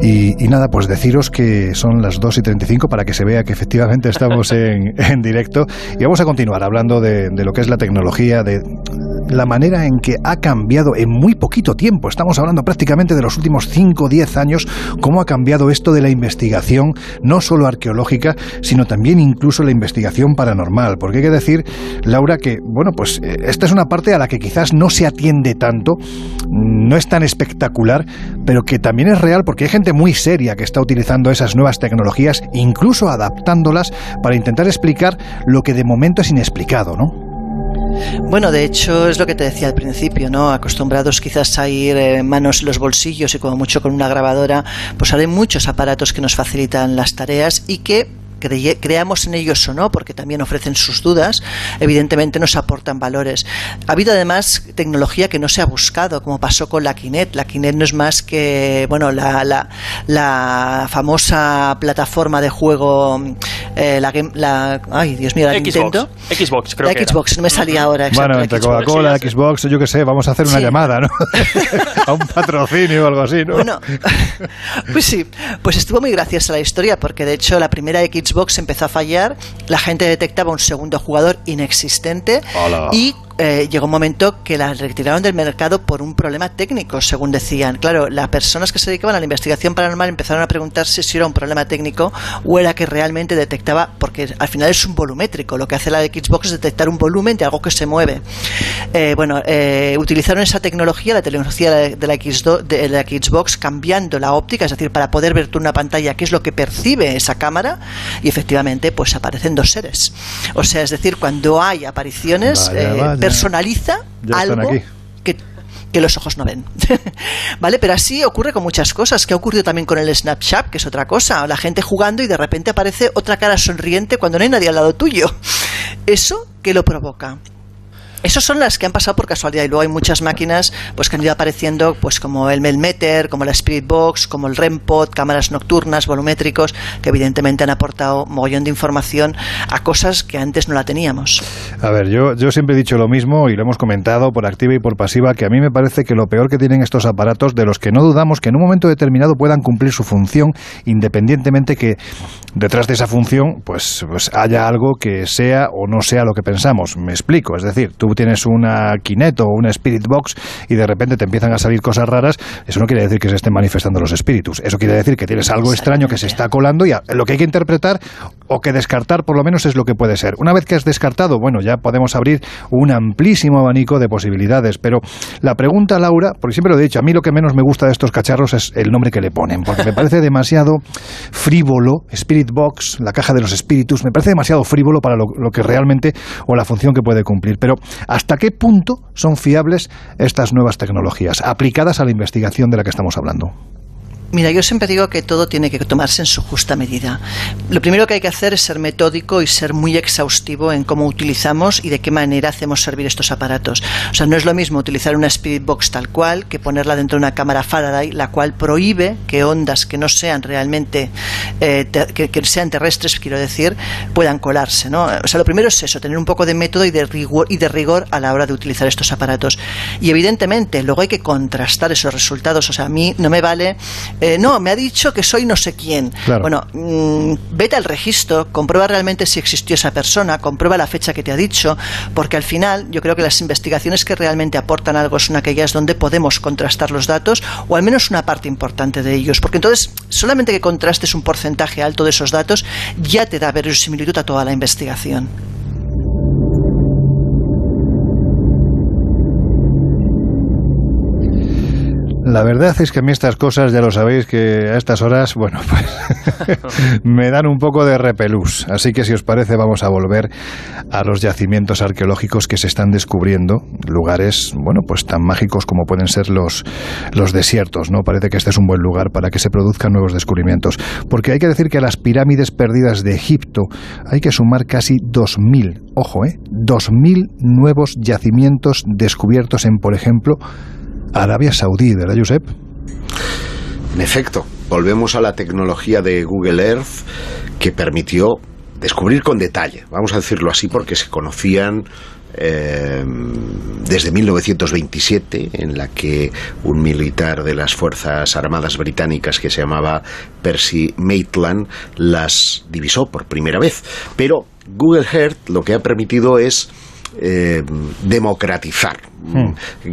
Y, nada, pues deciros que son las 2 y 35 para que se vea que efectivamente estamos en, directo. Y vamos a continuar hablando de lo que es la tecnología, de la manera en que ha cambiado en muy poquito tiempo, estamos hablando prácticamente de los últimos 5 o 10 años, cómo ha cambiado esto de la investigación, no solo arqueológica, sino también incluso la investigación paranormal. Porque hay que decir, Laura, que, bueno, pues eh, esta es una parte a la que quizás no se atiende tanto, no es tan espectacular, pero que también es real porque hay gente muy seria que está utilizando esas nuevas tecnologías, incluso adaptándolas para intentar explicar lo que de momento es inexplicado, ¿no? Bueno, de hecho es lo que te decía al principio, ¿no? Acostumbrados quizás a ir eh, manos en los bolsillos y como mucho con una grabadora, pues hay muchos aparatos que nos facilitan las tareas y que creamos en ellos o no, porque también ofrecen sus dudas, evidentemente nos aportan valores. Ha habido además tecnología que no se ha buscado, como pasó con la Kinect. La Kinect no es más que bueno la, la, famosa plataforma de juego eh, la, la, ay, Dios mío, la Xbox, Nintendo. Xbox, creo la que Xbox, era. no me salía ahora. Bueno, la entre Xbox. Coca-Cola, Xbox, yo qué sé, vamos a hacer una Sí. llamada, ¿no? a un patrocinio o algo así, ¿no? Bueno, pues sí, pues estuvo muy graciosa la historia porque de hecho la primera Xbox empezó a fallar, la gente detectaba un segundo jugador inexistente Hola. y eh, llegó un momento que la retiraron del mercado por un problema técnico, según decían. Claro, las personas que se dedicaban a la investigación paranormal empezaron a preguntarse si era un problema técnico o era que realmente detectaba, porque al final es un volumétrico, lo que hace la Xbox es detectar un volumen de algo que se mueve. Eh, bueno, eh, utilizaron esa tecnología, la tecnología de de la, X2 de la Xbox, cambiando la óptica, es decir, para poder ver tú una pantalla, qué es lo que percibe esa cámara, y efectivamente, pues aparecen dos seres. O sea, es decir, cuando hay apariciones, eh. Personaliza Ya algo aquí. que que los ojos no ven. ¿Vale? Pero así ocurre con muchas cosas. que ha ocurrido también con el Snapchat? Que es otra cosa. La gente jugando y de repente aparece otra cara sonriente cuando no hay nadie al lado tuyo. ¿Eso qué lo provoca? Esas son las que han pasado por casualidad y luego hay muchas máquinas pues que han ido apareciendo pues como el Melmeter, como la Spirit Box, como el REMPod, cámaras nocturnas, volumétricos, que evidentemente han aportado mogollón de información a cosas que antes no la teníamos. A ver, yo, yo siempre he dicho lo mismo y lo hemos comentado por activa y por pasiva, que a mí me parece que lo peor que tienen estos aparatos, de los que no dudamos que en un momento determinado puedan cumplir su función, independientemente que detrás de esa función pues, pues haya algo que sea o no sea lo que pensamos. Me explico, es decir, tú tienes una Kinect o una Spirit Box y de repente te empiezan a salir cosas raras, eso no quiere decir que se estén manifestando los espíritus, eso quiere decir que tienes algo extraño que se está colando y a- lo que hay que interpretar o que descartar por lo menos es lo que puede ser. Una vez que has descartado, bueno, ya podemos abrir un amplísimo abanico de posibilidades, pero la pregunta, Laura, porque siempre lo he dicho, a mí lo que menos me gusta de estos cacharros es el nombre que le ponen, porque me parece demasiado frívolo, Spirit Box, la caja de los espíritus, me parece demasiado frívolo para lo, lo que realmente o la función que puede cumplir. Pero ¿hasta qué punto son fiables estas nuevas tecnologías aplicadas a la investigación de la que estamos hablando? Mira, yo siempre digo que todo tiene que tomarse en su justa medida. Lo primero que hay que hacer es ser metódico y ser muy exhaustivo en cómo utilizamos y de qué manera hacemos servir estos aparatos. O sea, no es lo mismo utilizar una Spirit Box tal cual que ponerla dentro de una cámara Faraday, la cual prohíbe que ondas que no sean realmente, eh, que, sean terrestres, quiero decir, puedan colarse. ¿no? O sea, lo primero es eso, tener un poco de método y de, rigor, y de rigor a la hora de utilizar estos aparatos. Y evidentemente, luego hay que contrastar esos resultados. O sea, a mí no me vale, no, me ha dicho que soy no sé quién. Claro. Bueno, mm, vete al registro, comprueba realmente si existió esa persona, comprueba la fecha que te ha dicho, porque al final yo creo que las investigaciones que realmente aportan algo son aquellas donde podemos contrastar los datos o al menos una parte importante de ellos, porque entonces solamente que contrastes un porcentaje alto de esos datos ya te da verosimilitud a toda la investigación. La verdad es que a mí estas cosas, ya lo sabéis, que a estas horas, bueno, pues me dan un poco de repelús. Así que si os parece, vamos a volver a los yacimientos arqueológicos que se están descubriendo, lugares, bueno, pues tan mágicos como pueden ser los, los desiertos, ¿no? Parece que este es un buen lugar para que se produzcan nuevos descubrimientos. Porque hay que decir que a las pirámides perdidas de Egipto hay que sumar casi 2.000, ojo, ¿eh? 2.000 nuevos yacimientos descubiertos en, por ejemplo, Arabia Saudí, ¿verdad, Josep? En efecto, volvemos a la tecnología de Google Earth que permitió descubrir con detalle, vamos a decirlo así, porque se conocían eh, desde 1927, en la que un militar de las Fuerzas Armadas Británicas que se llamaba Percy Maitland las divisó por primera vez. Pero Google Earth lo que ha permitido es eh, democratizar,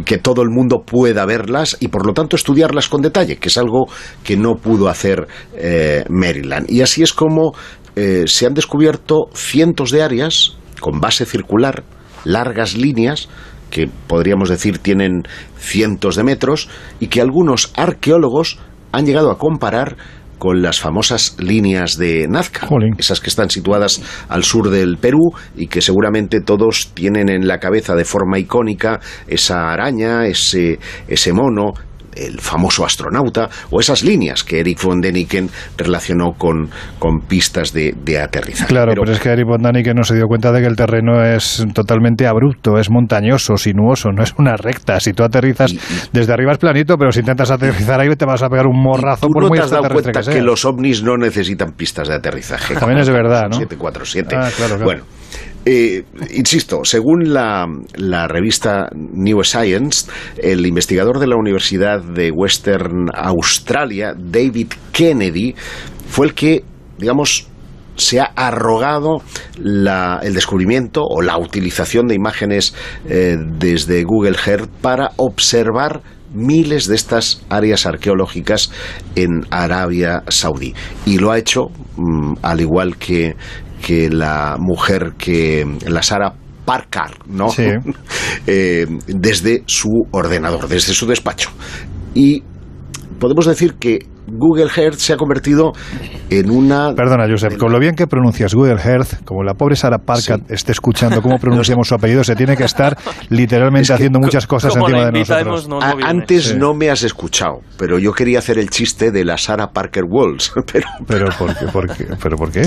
que todo el mundo pueda verlas y por lo tanto estudiarlas con detalle, que es algo que no pudo hacer eh, Maryland. Y así es como eh, se han descubierto cientos de áreas con base circular, largas líneas, que podríamos decir tienen cientos de metros, y que algunos arqueólogos han llegado a comparar con las famosas líneas de Nazca, esas que están situadas al sur del Perú y que seguramente todos tienen en la cabeza de forma icónica esa araña, ese, ese mono, el famoso astronauta, o esas líneas que Eric von Däniken relacionó con, con pistas de, aterrizaje. Claro, pero, es que Eric von Däniken no se dio cuenta de que el terreno es totalmente abrupto, es montañoso, sinuoso, no es una recta. Si tú aterrizas desde arriba es planito, pero si intentas aterrizar ahí te vas a pegar un morrazo ¿Tú por no muy te has dado cuenta que, que, los ovnis no necesitan pistas de aterrizaje? También es verdad, ¿no? 747. Ah, claro, claro. Bueno. Eh, insisto, según la, la, revista New Science, el investigador de la Universidad de Western Australia, David Kennedy, fue el que, digamos, se ha arrogado la, el descubrimiento o la utilización de imágenes eh, desde Google Earth para observar miles de estas áreas arqueológicas en Arabia Saudí. Y lo ha hecho, mm, al igual que, que la mujer que, la Sara Parker, ¿no? Eh, desde su ordenador, desde su despacho. Y podemos decir que Google Earth se ha convertido en una... Perdona, Josep, con lo bien que pronuncias Google Earth, como la pobre Sara Parker esté escuchando cómo pronunciamos su apellido, se tiene que estar literalmente haciendo muchas cosas encima de nosotros. antes no me has escuchado, pero yo quería hacer el chiste de la Sara Parker Walls. Pero, pero, ¿por qué, por qué, ¿pero por qué?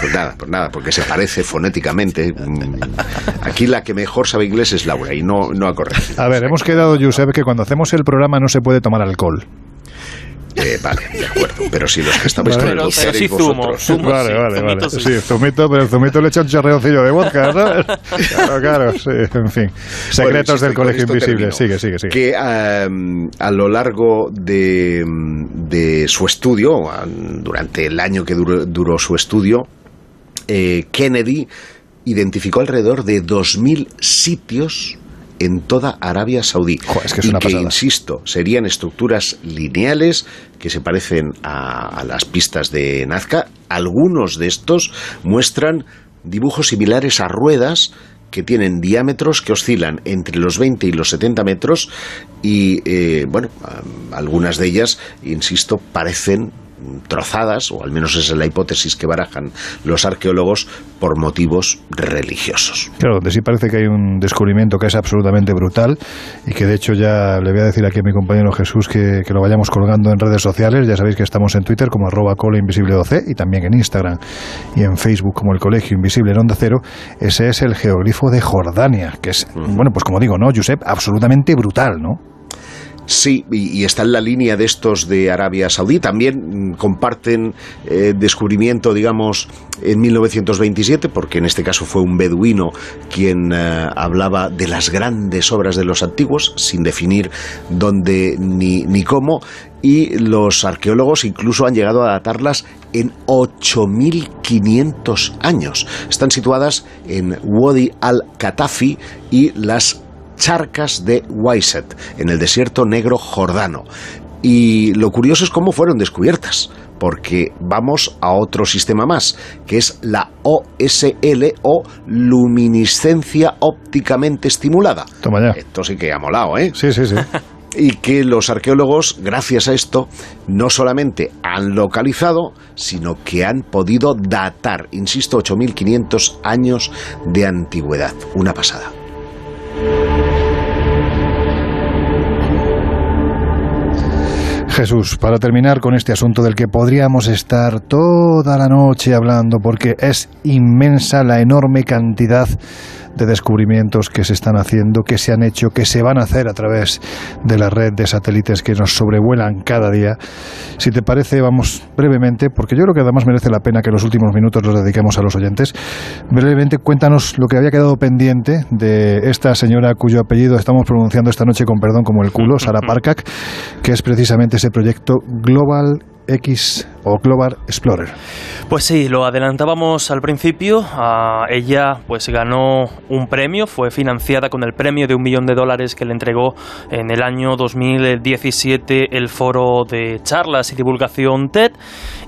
Pues nada, pues nada, porque se parece fonéticamente. Mm, aquí la que mejor sabe inglés es Laura y no, no ha corregido. A ver, hemos quedado, Josep, que cuando hacemos el programa no se puede tomar alcohol. Eh, vale, de acuerdo. Pero si los que estabais con el pero vosotros. vale, vale, vale. Sí, zumito, pero el zumito le echa un chorreoncillo de vodka, ¿sabes? Claro, claro, sí, en fin. Secretos del Colegio Invisible. Sigue, sigue, sigue. Que a lo largo de, de su estudio, durante el año que duró, duró su estudio, eh, Kennedy identificó alrededor de 2.000 sitios en toda Arabia Saudí. y que, insisto, serían estructuras lineales que se parecen a, las pistas de Nazca. Algunos de estos muestran dibujos similares a ruedas que tienen diámetros que oscilan entre los 20 y los 70 metros y, eh, bueno, algunas de ellas, insisto, parecen trozadas, o al menos esa es la hipótesis que barajan los arqueólogos, por motivos religiosos. Claro, donde sí parece que hay un descubrimiento que es absolutamente brutal y que de hecho ya le voy a decir aquí a mi compañero Jesús que, lo vayamos colgando en redes sociales. Ya sabéis que estamos en Twitter como arroba invisible 12 y también en Instagram y en Facebook como el Colegio Invisible en Onda Cero. Ese es el geoglifo de Jordania, que es, bueno, pues como digo, ¿no, Josep? Absolutamente brutal, ¿no? Sí, y, está en la línea de estos de Arabia Saudí. También mm, comparten eh, descubrimiento, digamos, en 1927, porque en este caso fue un beduino quien eh, hablaba de las grandes obras de los antiguos, sin definir dónde ni, cómo. Y los arqueólogos incluso han llegado a datarlas en 8.500 años. Están situadas en Wadi al-Katafi y las charcas de Waiset, en el desierto negro jordano. Y lo curioso es cómo fueron descubiertas, porque vamos a otro sistema más, que es la OSL o luminiscencia ópticamente estimulada. Toma ya. Esto sí que ha molado, ¿eh? Sí, sí, sí. y que los arqueólogos, gracias a esto, no solamente han localizado, sino que han podido datar, insisto, 8.500 años de antigüedad. Una pasada. Jesús, para terminar con este asunto del que podríamos estar toda la noche hablando, porque es inmensa la enorme cantidad de descubrimientos que se están haciendo, que se han hecho, que se van a hacer a través de la red de satélites que nos sobrevuelan cada día. Si te parece, vamos brevemente, porque yo creo que además merece la pena que los últimos minutos los dediquemos a los oyentes. Brevemente, cuéntanos lo que había quedado pendiente de esta señora cuyo apellido estamos pronunciando esta noche con perdón como el culo, Sara Parkak, que es precisamente ese proyecto Global X o Global Explorer. Pues sí, lo adelantábamos al principio. ella pues ganó un premio, fue financiada con el premio de un millón de dólares que le entregó en el año 2017 el foro de charlas y divulgación TED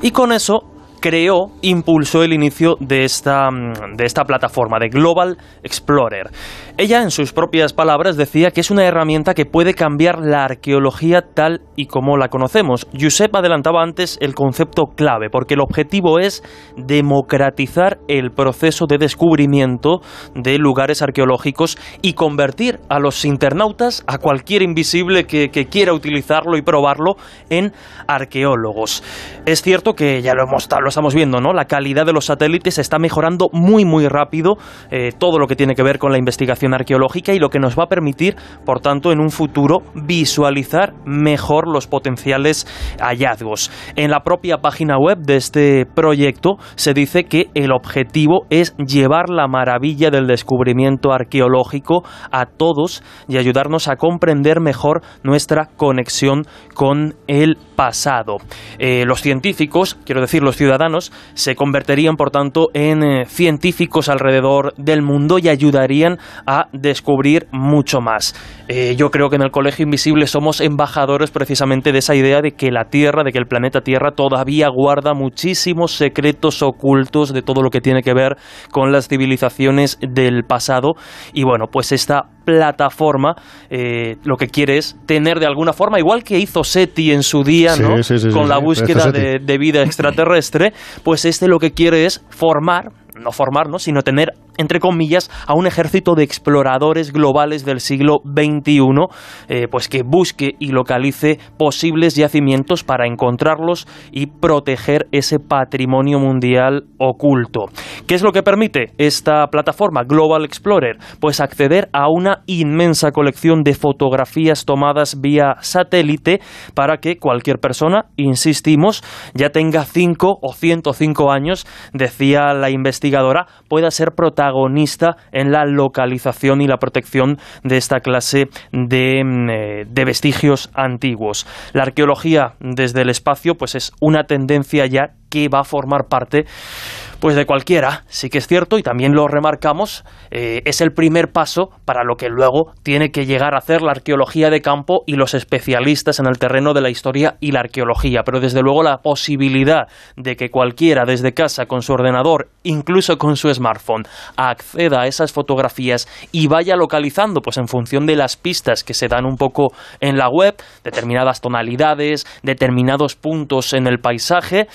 y con eso creó, impulsó el inicio de esta, de esta plataforma, de Global Explorer. Ella, en sus propias palabras, decía que es una herramienta que puede cambiar la arqueología tal y como la conocemos. Josep adelantaba antes el concepto clave, porque el objetivo es democratizar el proceso de descubrimiento de lugares arqueológicos y convertir a los internautas, a cualquier invisible que, quiera utilizarlo y probarlo, en arqueólogos. Es cierto que ya lo, hemos, estamos viendo, ¿no? La calidad de los satélites está mejorando muy, muy rápido eh, todo lo que tiene que ver con la investigación arqueológica y lo que nos va a permitir, por tanto, en un futuro visualizar mejor los potenciales hallazgos. En la propia página web de este proyecto se dice que el objetivo es llevar la maravilla del descubrimiento arqueológico a todos y ayudarnos a comprender mejor nuestra conexión con el pasado. Eh, los científicos, quiero decir los ciudadanos, se convertirían por tanto en eh, científicos alrededor del mundo y ayudarían a descubrir mucho más. Eh, yo creo que en el Colegio Invisible somos embajadores precisamente de esa idea de que la Tierra, de que el planeta Tierra todavía guarda muchísimos secretos ocultos de todo lo que tiene que ver con las civilizaciones del pasado. Y bueno, pues esta plataforma eh, lo que quiere es tener de alguna forma, igual que hizo SETI en su día, ¿no? con la búsqueda de, de vida extraterrestre, pues este lo que quiere es formar no formarnos, sino tener, entre comillas, a un ejército de exploradores globales del siglo XXI, eh, pues que busque y localice posibles yacimientos para encontrarlos y proteger ese patrimonio mundial oculto. ¿Qué es lo que permite esta plataforma Global Explorer? Pues acceder a una inmensa colección de fotografías tomadas vía satélite para que cualquier persona, insistimos, ya tenga 5 o 105 años, decía la investigación pueda ser protagonista en la localización y la protección de esta clase de, mm, eh, de vestigios antiguos. La arqueología desde el espacio pues es una tendencia ya que va a formar parte pues de cualquiera, sí que es cierto, y también lo remarcamos, eh, es el primer paso para lo que luego tiene que llegar a hacer la arqueología de campo y los especialistas en el terreno de la historia y la arqueología. Pero desde luego la posibilidad de que cualquiera desde casa con su ordenador, incluso con su smartphone, acceda a esas fotografías y vaya localizando, pues en función de las pistas que se dan un poco en la web, determinadas tonalidades, determinados puntos en el paisaje,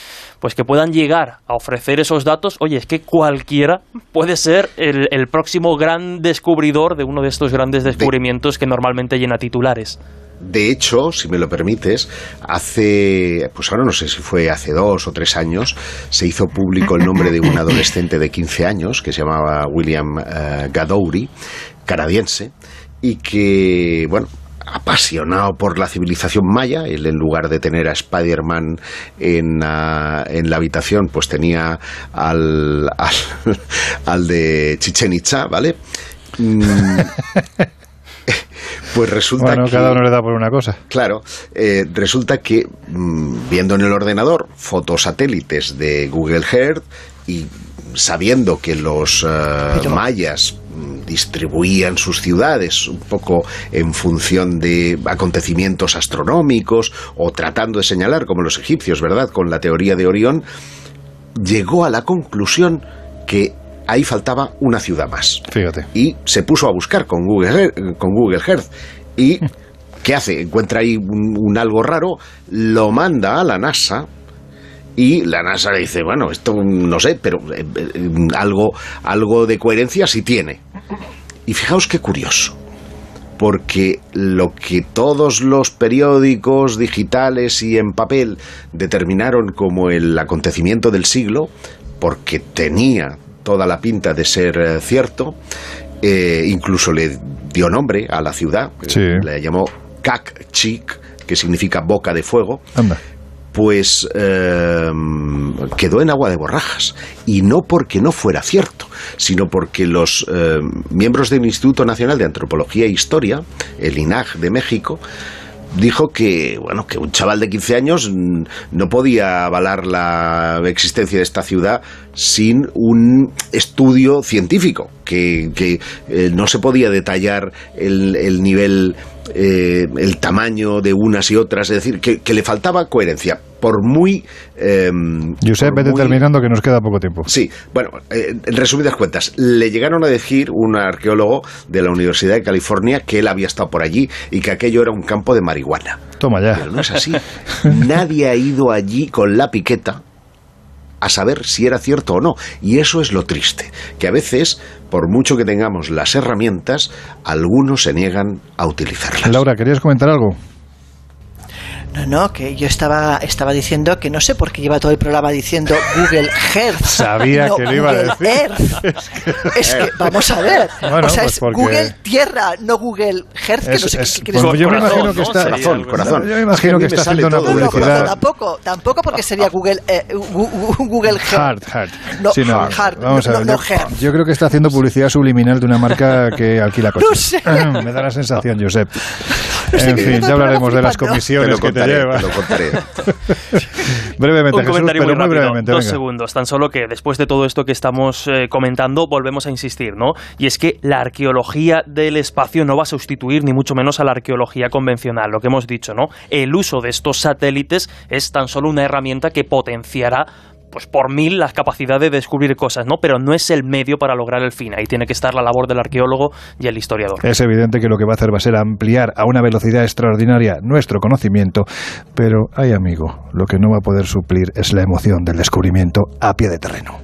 pues que puedan llegar a ofrecer esos datos, oye, es que cualquiera puede ser el, próximo gran descubridor de uno de estos grandes descubrimientos que normalmente llena titulares. De hecho, si me lo permites, hace, pues ahora no sé si fue hace dos o tres años, se hizo público el nombre de un adolescente de 15 años que se llamaba William uh, canadiense, y que, bueno, apasionado por la civilización maya. Él, en lugar de tener a Spider-Man en, en, la habitación, pues tenía al, al, de Chichen Itza, ¿vale? Mm. Pues resulta bueno, cada uno le da por una cosa. Claro, eh, resulta que mm, viendo en el ordenador fotos satélites de Google Earth y sabiendo que los eh, mayas distribuían sus ciudades un poco en función de acontecimientos astronómicos o tratando de señalar, como los egipcios, ¿verdad?, con la teoría de Orión, llegó a la conclusión que ahí faltaba una ciudad más. Fíjate. Y se puso a buscar con Google, con Google Earth. Y, ¿qué hace? Encuentra ahí un algo raro, lo manda a la NASA y la NASA le dice, bueno, esto no sé, pero eh, eh, algo, algo de coherencia sí tiene. Y fijaos qué curioso, porque lo que todos los periódicos digitales y en papel determinaron como el acontecimiento del siglo, porque tenía toda la pinta de ser eh, cierto, incluso le dio nombre a la ciudad, le llamó Kakchik, que significa boca de fuego pues em, quedó en agua de borrajas. Y no porque no fuera cierto, sino porque los em, miembros del Instituto Nacional de Antropología e Historia, el INAG de México, dijo que bueno que un chaval de 15 años no podía avalar la existencia de esta ciudad sin un estudio científico que, eh, no se podía detallar el, nivel eh, el tamaño de unas y otras, es decir, que, le faltaba coherencia. Por muy. Eh, Josep, vete terminando que nos queda poco tiempo. Sí, bueno, eh, en resumidas cuentas, le llegaron a decir un arqueólogo de la Universidad de California que él había estado por allí y que aquello era un campo de marihuana. Toma ya. Pero no es así. Nadie ha ido allí con la piqueta a saber si era cierto o no. Y eso es lo triste, que a veces, por mucho que tengamos las herramientas, algunos se niegan a utilizarlas. Laura, ¿querías comentar algo? No, no, que yo estaba, estaba diciendo que no sé por qué lleva todo el programa diciendo Google Earth. Sabía que lo iba a decir. Earth. es que, vamos a ver. o sea, pues es Google Tierra, no Google Earth, que no sé qué, qué pues Yo me imagino que está. Corazón, corazón. Yo me imagino que está haciendo una publicidad. No, tampoco, tampoco porque sería Google, eh, Google Earth. Hard, No, sí, no, hard, vamos a ver. No, yo, yo, creo que está haciendo publicidad subliminal de una marca que alquila coches. No sé. me da la sensación, Josep. En fin, ya hablaremos de las comisiones que te lo contaré. brevemente, Un comentario pero muy, muy brevemente. Dos segundos, tan solo que después de todo esto que estamos eh, comentando, volvemos a insistir, ¿no? Y es que la arqueología del espacio no va a sustituir ni mucho menos a la arqueología convencional, lo que hemos dicho, ¿no? El uso de estos satélites es tan solo una herramienta que potenciará pues por mil la capacidad de descubrir cosas, ¿no? Pero no es el medio para lograr el fin. Ahí tiene que estar la labor del arqueólogo y el historiador. Es evidente que lo que va a hacer va a ser ampliar a una velocidad extraordinaria nuestro conocimiento, pero hay amigo, lo que no va a poder suplir es la emoción del descubrimiento a pie de terreno.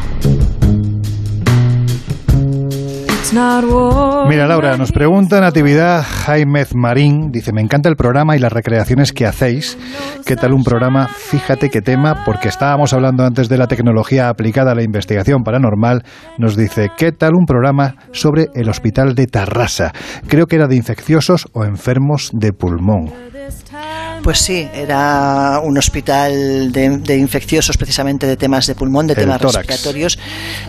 Mira, Laura, nos pregunta Natividad Jaime Marín. Dice: Me encanta el programa y las recreaciones que hacéis. ¿Qué tal un programa? Fíjate qué tema, porque estábamos hablando antes de la tecnología aplicada a la investigación paranormal. Nos dice: ¿Qué tal un programa sobre el hospital de Tarrasa? Creo que era de infecciosos o enfermos de pulmón. Pues sí, era un hospital de, infecciosos precisamente de temas de pulmón, de temas respiratorios,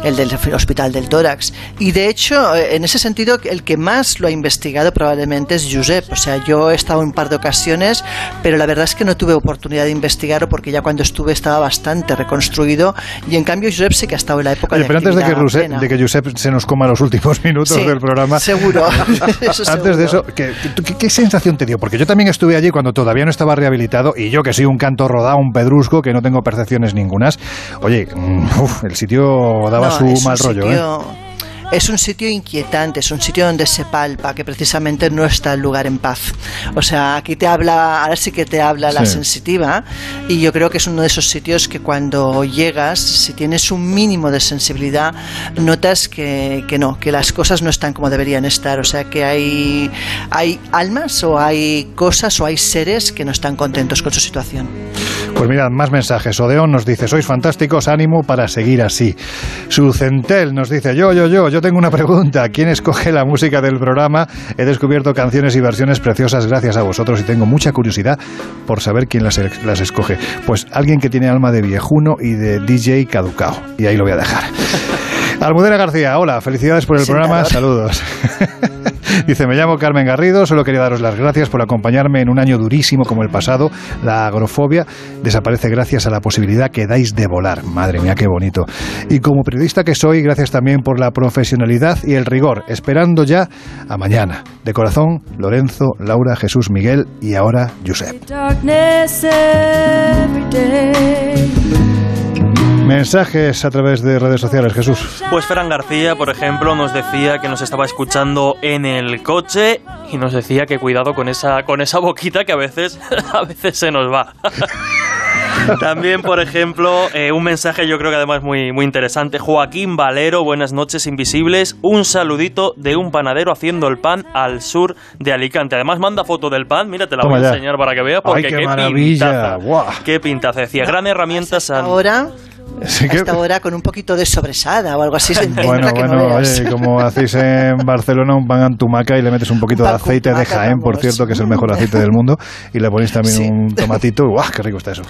el del hospital del tórax. Y de hecho, en ese sentido, el que más lo ha investigado probablemente es Josep. O sea, yo he estado en un par de ocasiones, pero la verdad es que no tuve oportunidad de investigarlo porque ya cuando estuve estaba bastante reconstruido. Y en cambio, Josep sí que ha estado en la época de Pero antes de que, de que Josep se nos coma los últimos minutos del programa. Seguro. antes de eso, ¿qué, ¿qué, sensación te dio? Porque yo también estuve allí cuando todavía no estaba rehabilitado y yo que soy un canto rodado, un pedrusco, que no tengo percepciones ningunas. Oye, mm, el sitio daba su mal rollo, ¿eh? Es un sitio inquietante, es un sitio donde se palpa que precisamente no está el lugar en paz. O sea, aquí te habla, ahora sí que te habla la sensitiva y yo creo que es uno de esos sitios que cuando llegas, si tienes un mínimo de sensibilidad, notas que, que no, que las cosas no están como deberían estar. O sea, que hay, hay almas o hay cosas o hay seres que no están contentos con su situación. Pues mirad, más mensajes. Odeón nos dice, sois fantásticos, ánimo para seguir así. Sucentel nos dice, yo, yo, yo, yo tengo una pregunta. ¿Quién escoge la música del programa? He descubierto canciones y versiones preciosas gracias a vosotros y tengo mucha curiosidad por saber quién las, las escoge. Pues alguien que tiene alma de viejuno y de DJ caducao. Y ahí lo voy a dejar. Almudena García, hola, felicidades por el programa, saludos. Dice, me llamo Carmen Garrido, solo quería daros las gracias por acompañarme en un año durísimo como el pasado. La agrofobia desaparece gracias a la posibilidad que dais de volar. Madre mía, qué bonito. Y como periodista que soy, gracias también por la profesionalidad y el rigor, esperando ya a mañana. De corazón, Lorenzo, Laura, Jesús, Miguel y ahora Josep. Mensajes a través de redes sociales, Jesús. Pues Fran García, por ejemplo, nos decía que nos estaba escuchando en el coche y nos decía que cuidado con esa, con esa boquita que a veces, a veces se nos va. También, por ejemplo, eh, un mensaje yo creo que además muy, muy interesante. Joaquín Valero, buenas noches invisibles. Un saludito de un panadero haciendo el pan al sur de Alicante. Además manda foto del pan, mira, te la Toma voy a ya. enseñar para que veas. Porque Ay, qué maravilla. pintaza. Qué pintaza. Decía, gran herramientas al... Ahora, Sí que- hasta ahora con un poquito de sobresada o algo así se Bueno, que bueno, oye, como hacéis en Barcelona, un pan en tumaca y le metes un poquito de aceite de Jaén, por cierto, que es el mejor aceite del mundo, y le ponéis también un tomatito. ¡Guau, qué rico está eso!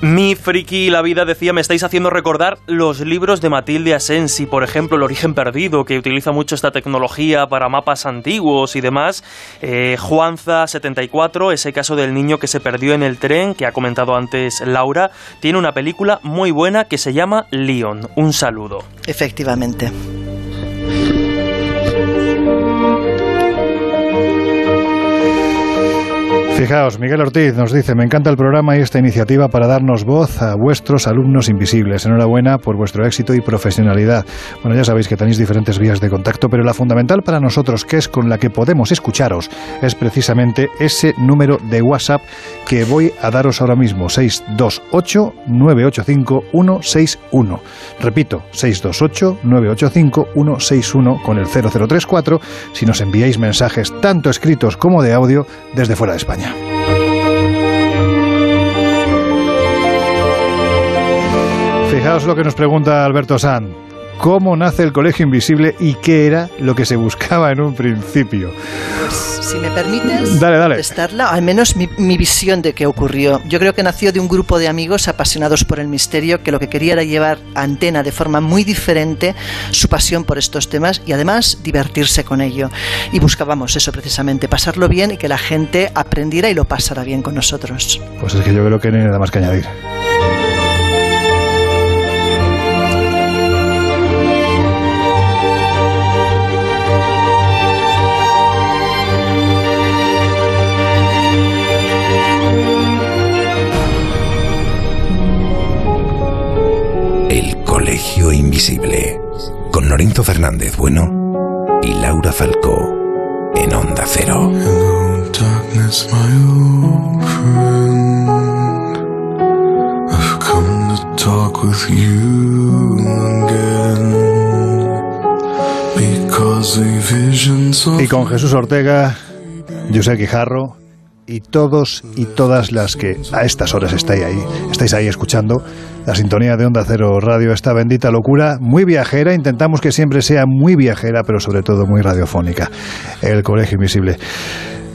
Mi friki la vida decía, me estáis haciendo recordar los libros de Matilde Asensi, por ejemplo, El origen perdido, que utiliza mucho esta tecnología para mapas antiguos y demás. Eh, Juanza 74, ese caso del niño que se perdió en el tren, que ha comentado antes Laura, tiene una película muy buena que se llama Leon. Un saludo. Efectivamente. Fijaos, Miguel Ortiz nos dice, me encanta el programa y esta iniciativa para darnos voz a vuestros alumnos invisibles. Enhorabuena por vuestro éxito y profesionalidad. Bueno, ya sabéis que tenéis diferentes vías de contacto, pero la fundamental para nosotros, que es con la que podemos escucharos, es precisamente ese número de WhatsApp que voy a daros ahora mismo, 628-985-161. Repito, 628-985-161 con el 0034 si nos enviáis mensajes tanto escritos como de audio desde fuera de España. Fijaos lo que nos pregunta Alberto San. ¿Cómo nace el Colegio Invisible y qué era lo que se buscaba en un principio? Pues, si me permites Dale, dale. contestarla, al menos mi, mi visión de qué ocurrió. Yo creo que nació de un grupo de amigos apasionados por el misterio que lo que quería era llevar a antena de forma muy diferente su pasión por estos temas y además divertirse con ello. Y buscábamos eso precisamente, pasarlo bien y que la gente aprendiera y lo pasara bien con nosotros. Pues es que yo creo que no hay nada más que añadir. Invisible, con Lorenzo Fernández Bueno y Laura Falcó, en Onda Cero. Darkness, my old friend. I've come to talk with you again. Because a vision's of Y con Jesús Ortega, José Quijarro y todos y todas las que a estas horas estáis ahí, estáis ahí escuchando la sintonía de Onda Cero Radio, esta bendita locura, muy viajera, intentamos que siempre sea muy viajera, pero sobre todo muy radiofónica, el Colegio Invisible.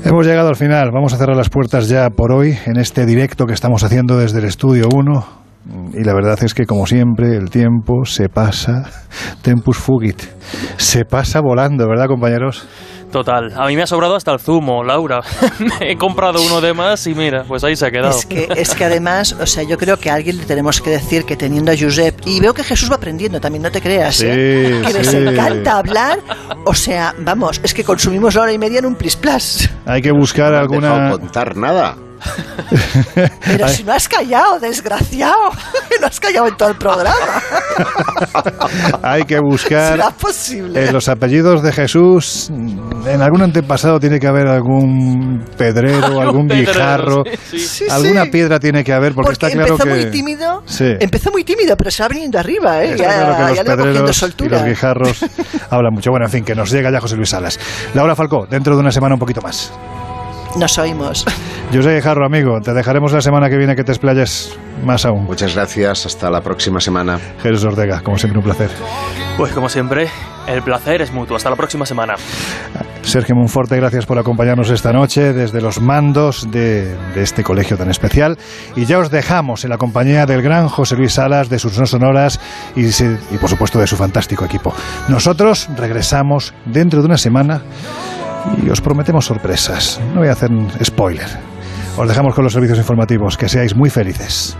Hemos llegado al final, vamos a cerrar las puertas ya por hoy en este directo que estamos haciendo desde el estudio 1. Y la verdad es que, como siempre, el tiempo se pasa, tempus fugit, se pasa volando, ¿verdad, compañeros? Total. A mí me ha sobrado hasta el zumo, Laura. He comprado uno de más y mira, pues ahí se ha quedado. Es que, es que además, o sea, yo creo que a alguien le tenemos que decir que teniendo a Josep, y veo que Jesús va aprendiendo también, no te creas, Sí, ¿eh? que les sí. encanta hablar, o sea, vamos, es que consumimos la hora y media en un plis plas. Hay que buscar No alguna... dejado contar nada. Pero si no has callado, desgraciado, no has callado en todo el programa. Hay que buscar ¿Será posible? en los apellidos de Jesús. En algún antepasado tiene que haber algún pedrero, algún guijarro. sí, sí. Alguna sí. piedra tiene que haber, porque, Porque está claro empezó que. muy tímido, Sí. empezó muy tímido, pero se va viniendo arriba, ¿eh? Ya claro que ya los cogiendo pedreros y los guijarros hablan mucho. Bueno, en fin, que nos llega ya José Luis Salas. Laura Falcó, dentro de una semana un poquito más. Nos oímos. José Guijarro, amigo, te dejaremos la semana que viene que te explayes más aún. Muchas gracias, hasta la próxima semana. Jesús Ortega, como siempre, un placer. Pues como siempre, el placer es mutuo. Hasta la próxima semana. Sergio Monforte, gracias por acompañarnos esta noche desde los mandos de, de este colegio tan especial. Y ya os dejamos en la compañía del gran José Luis Salas, de sus no sonoras y, se- y, por supuesto de su fantástico equipo. Nosotros regresamos dentro de una semana y os prometemos sorpresas. No voy a hacer spoiler. Os dejamos con los servicios informativos. Que seáis muy felices.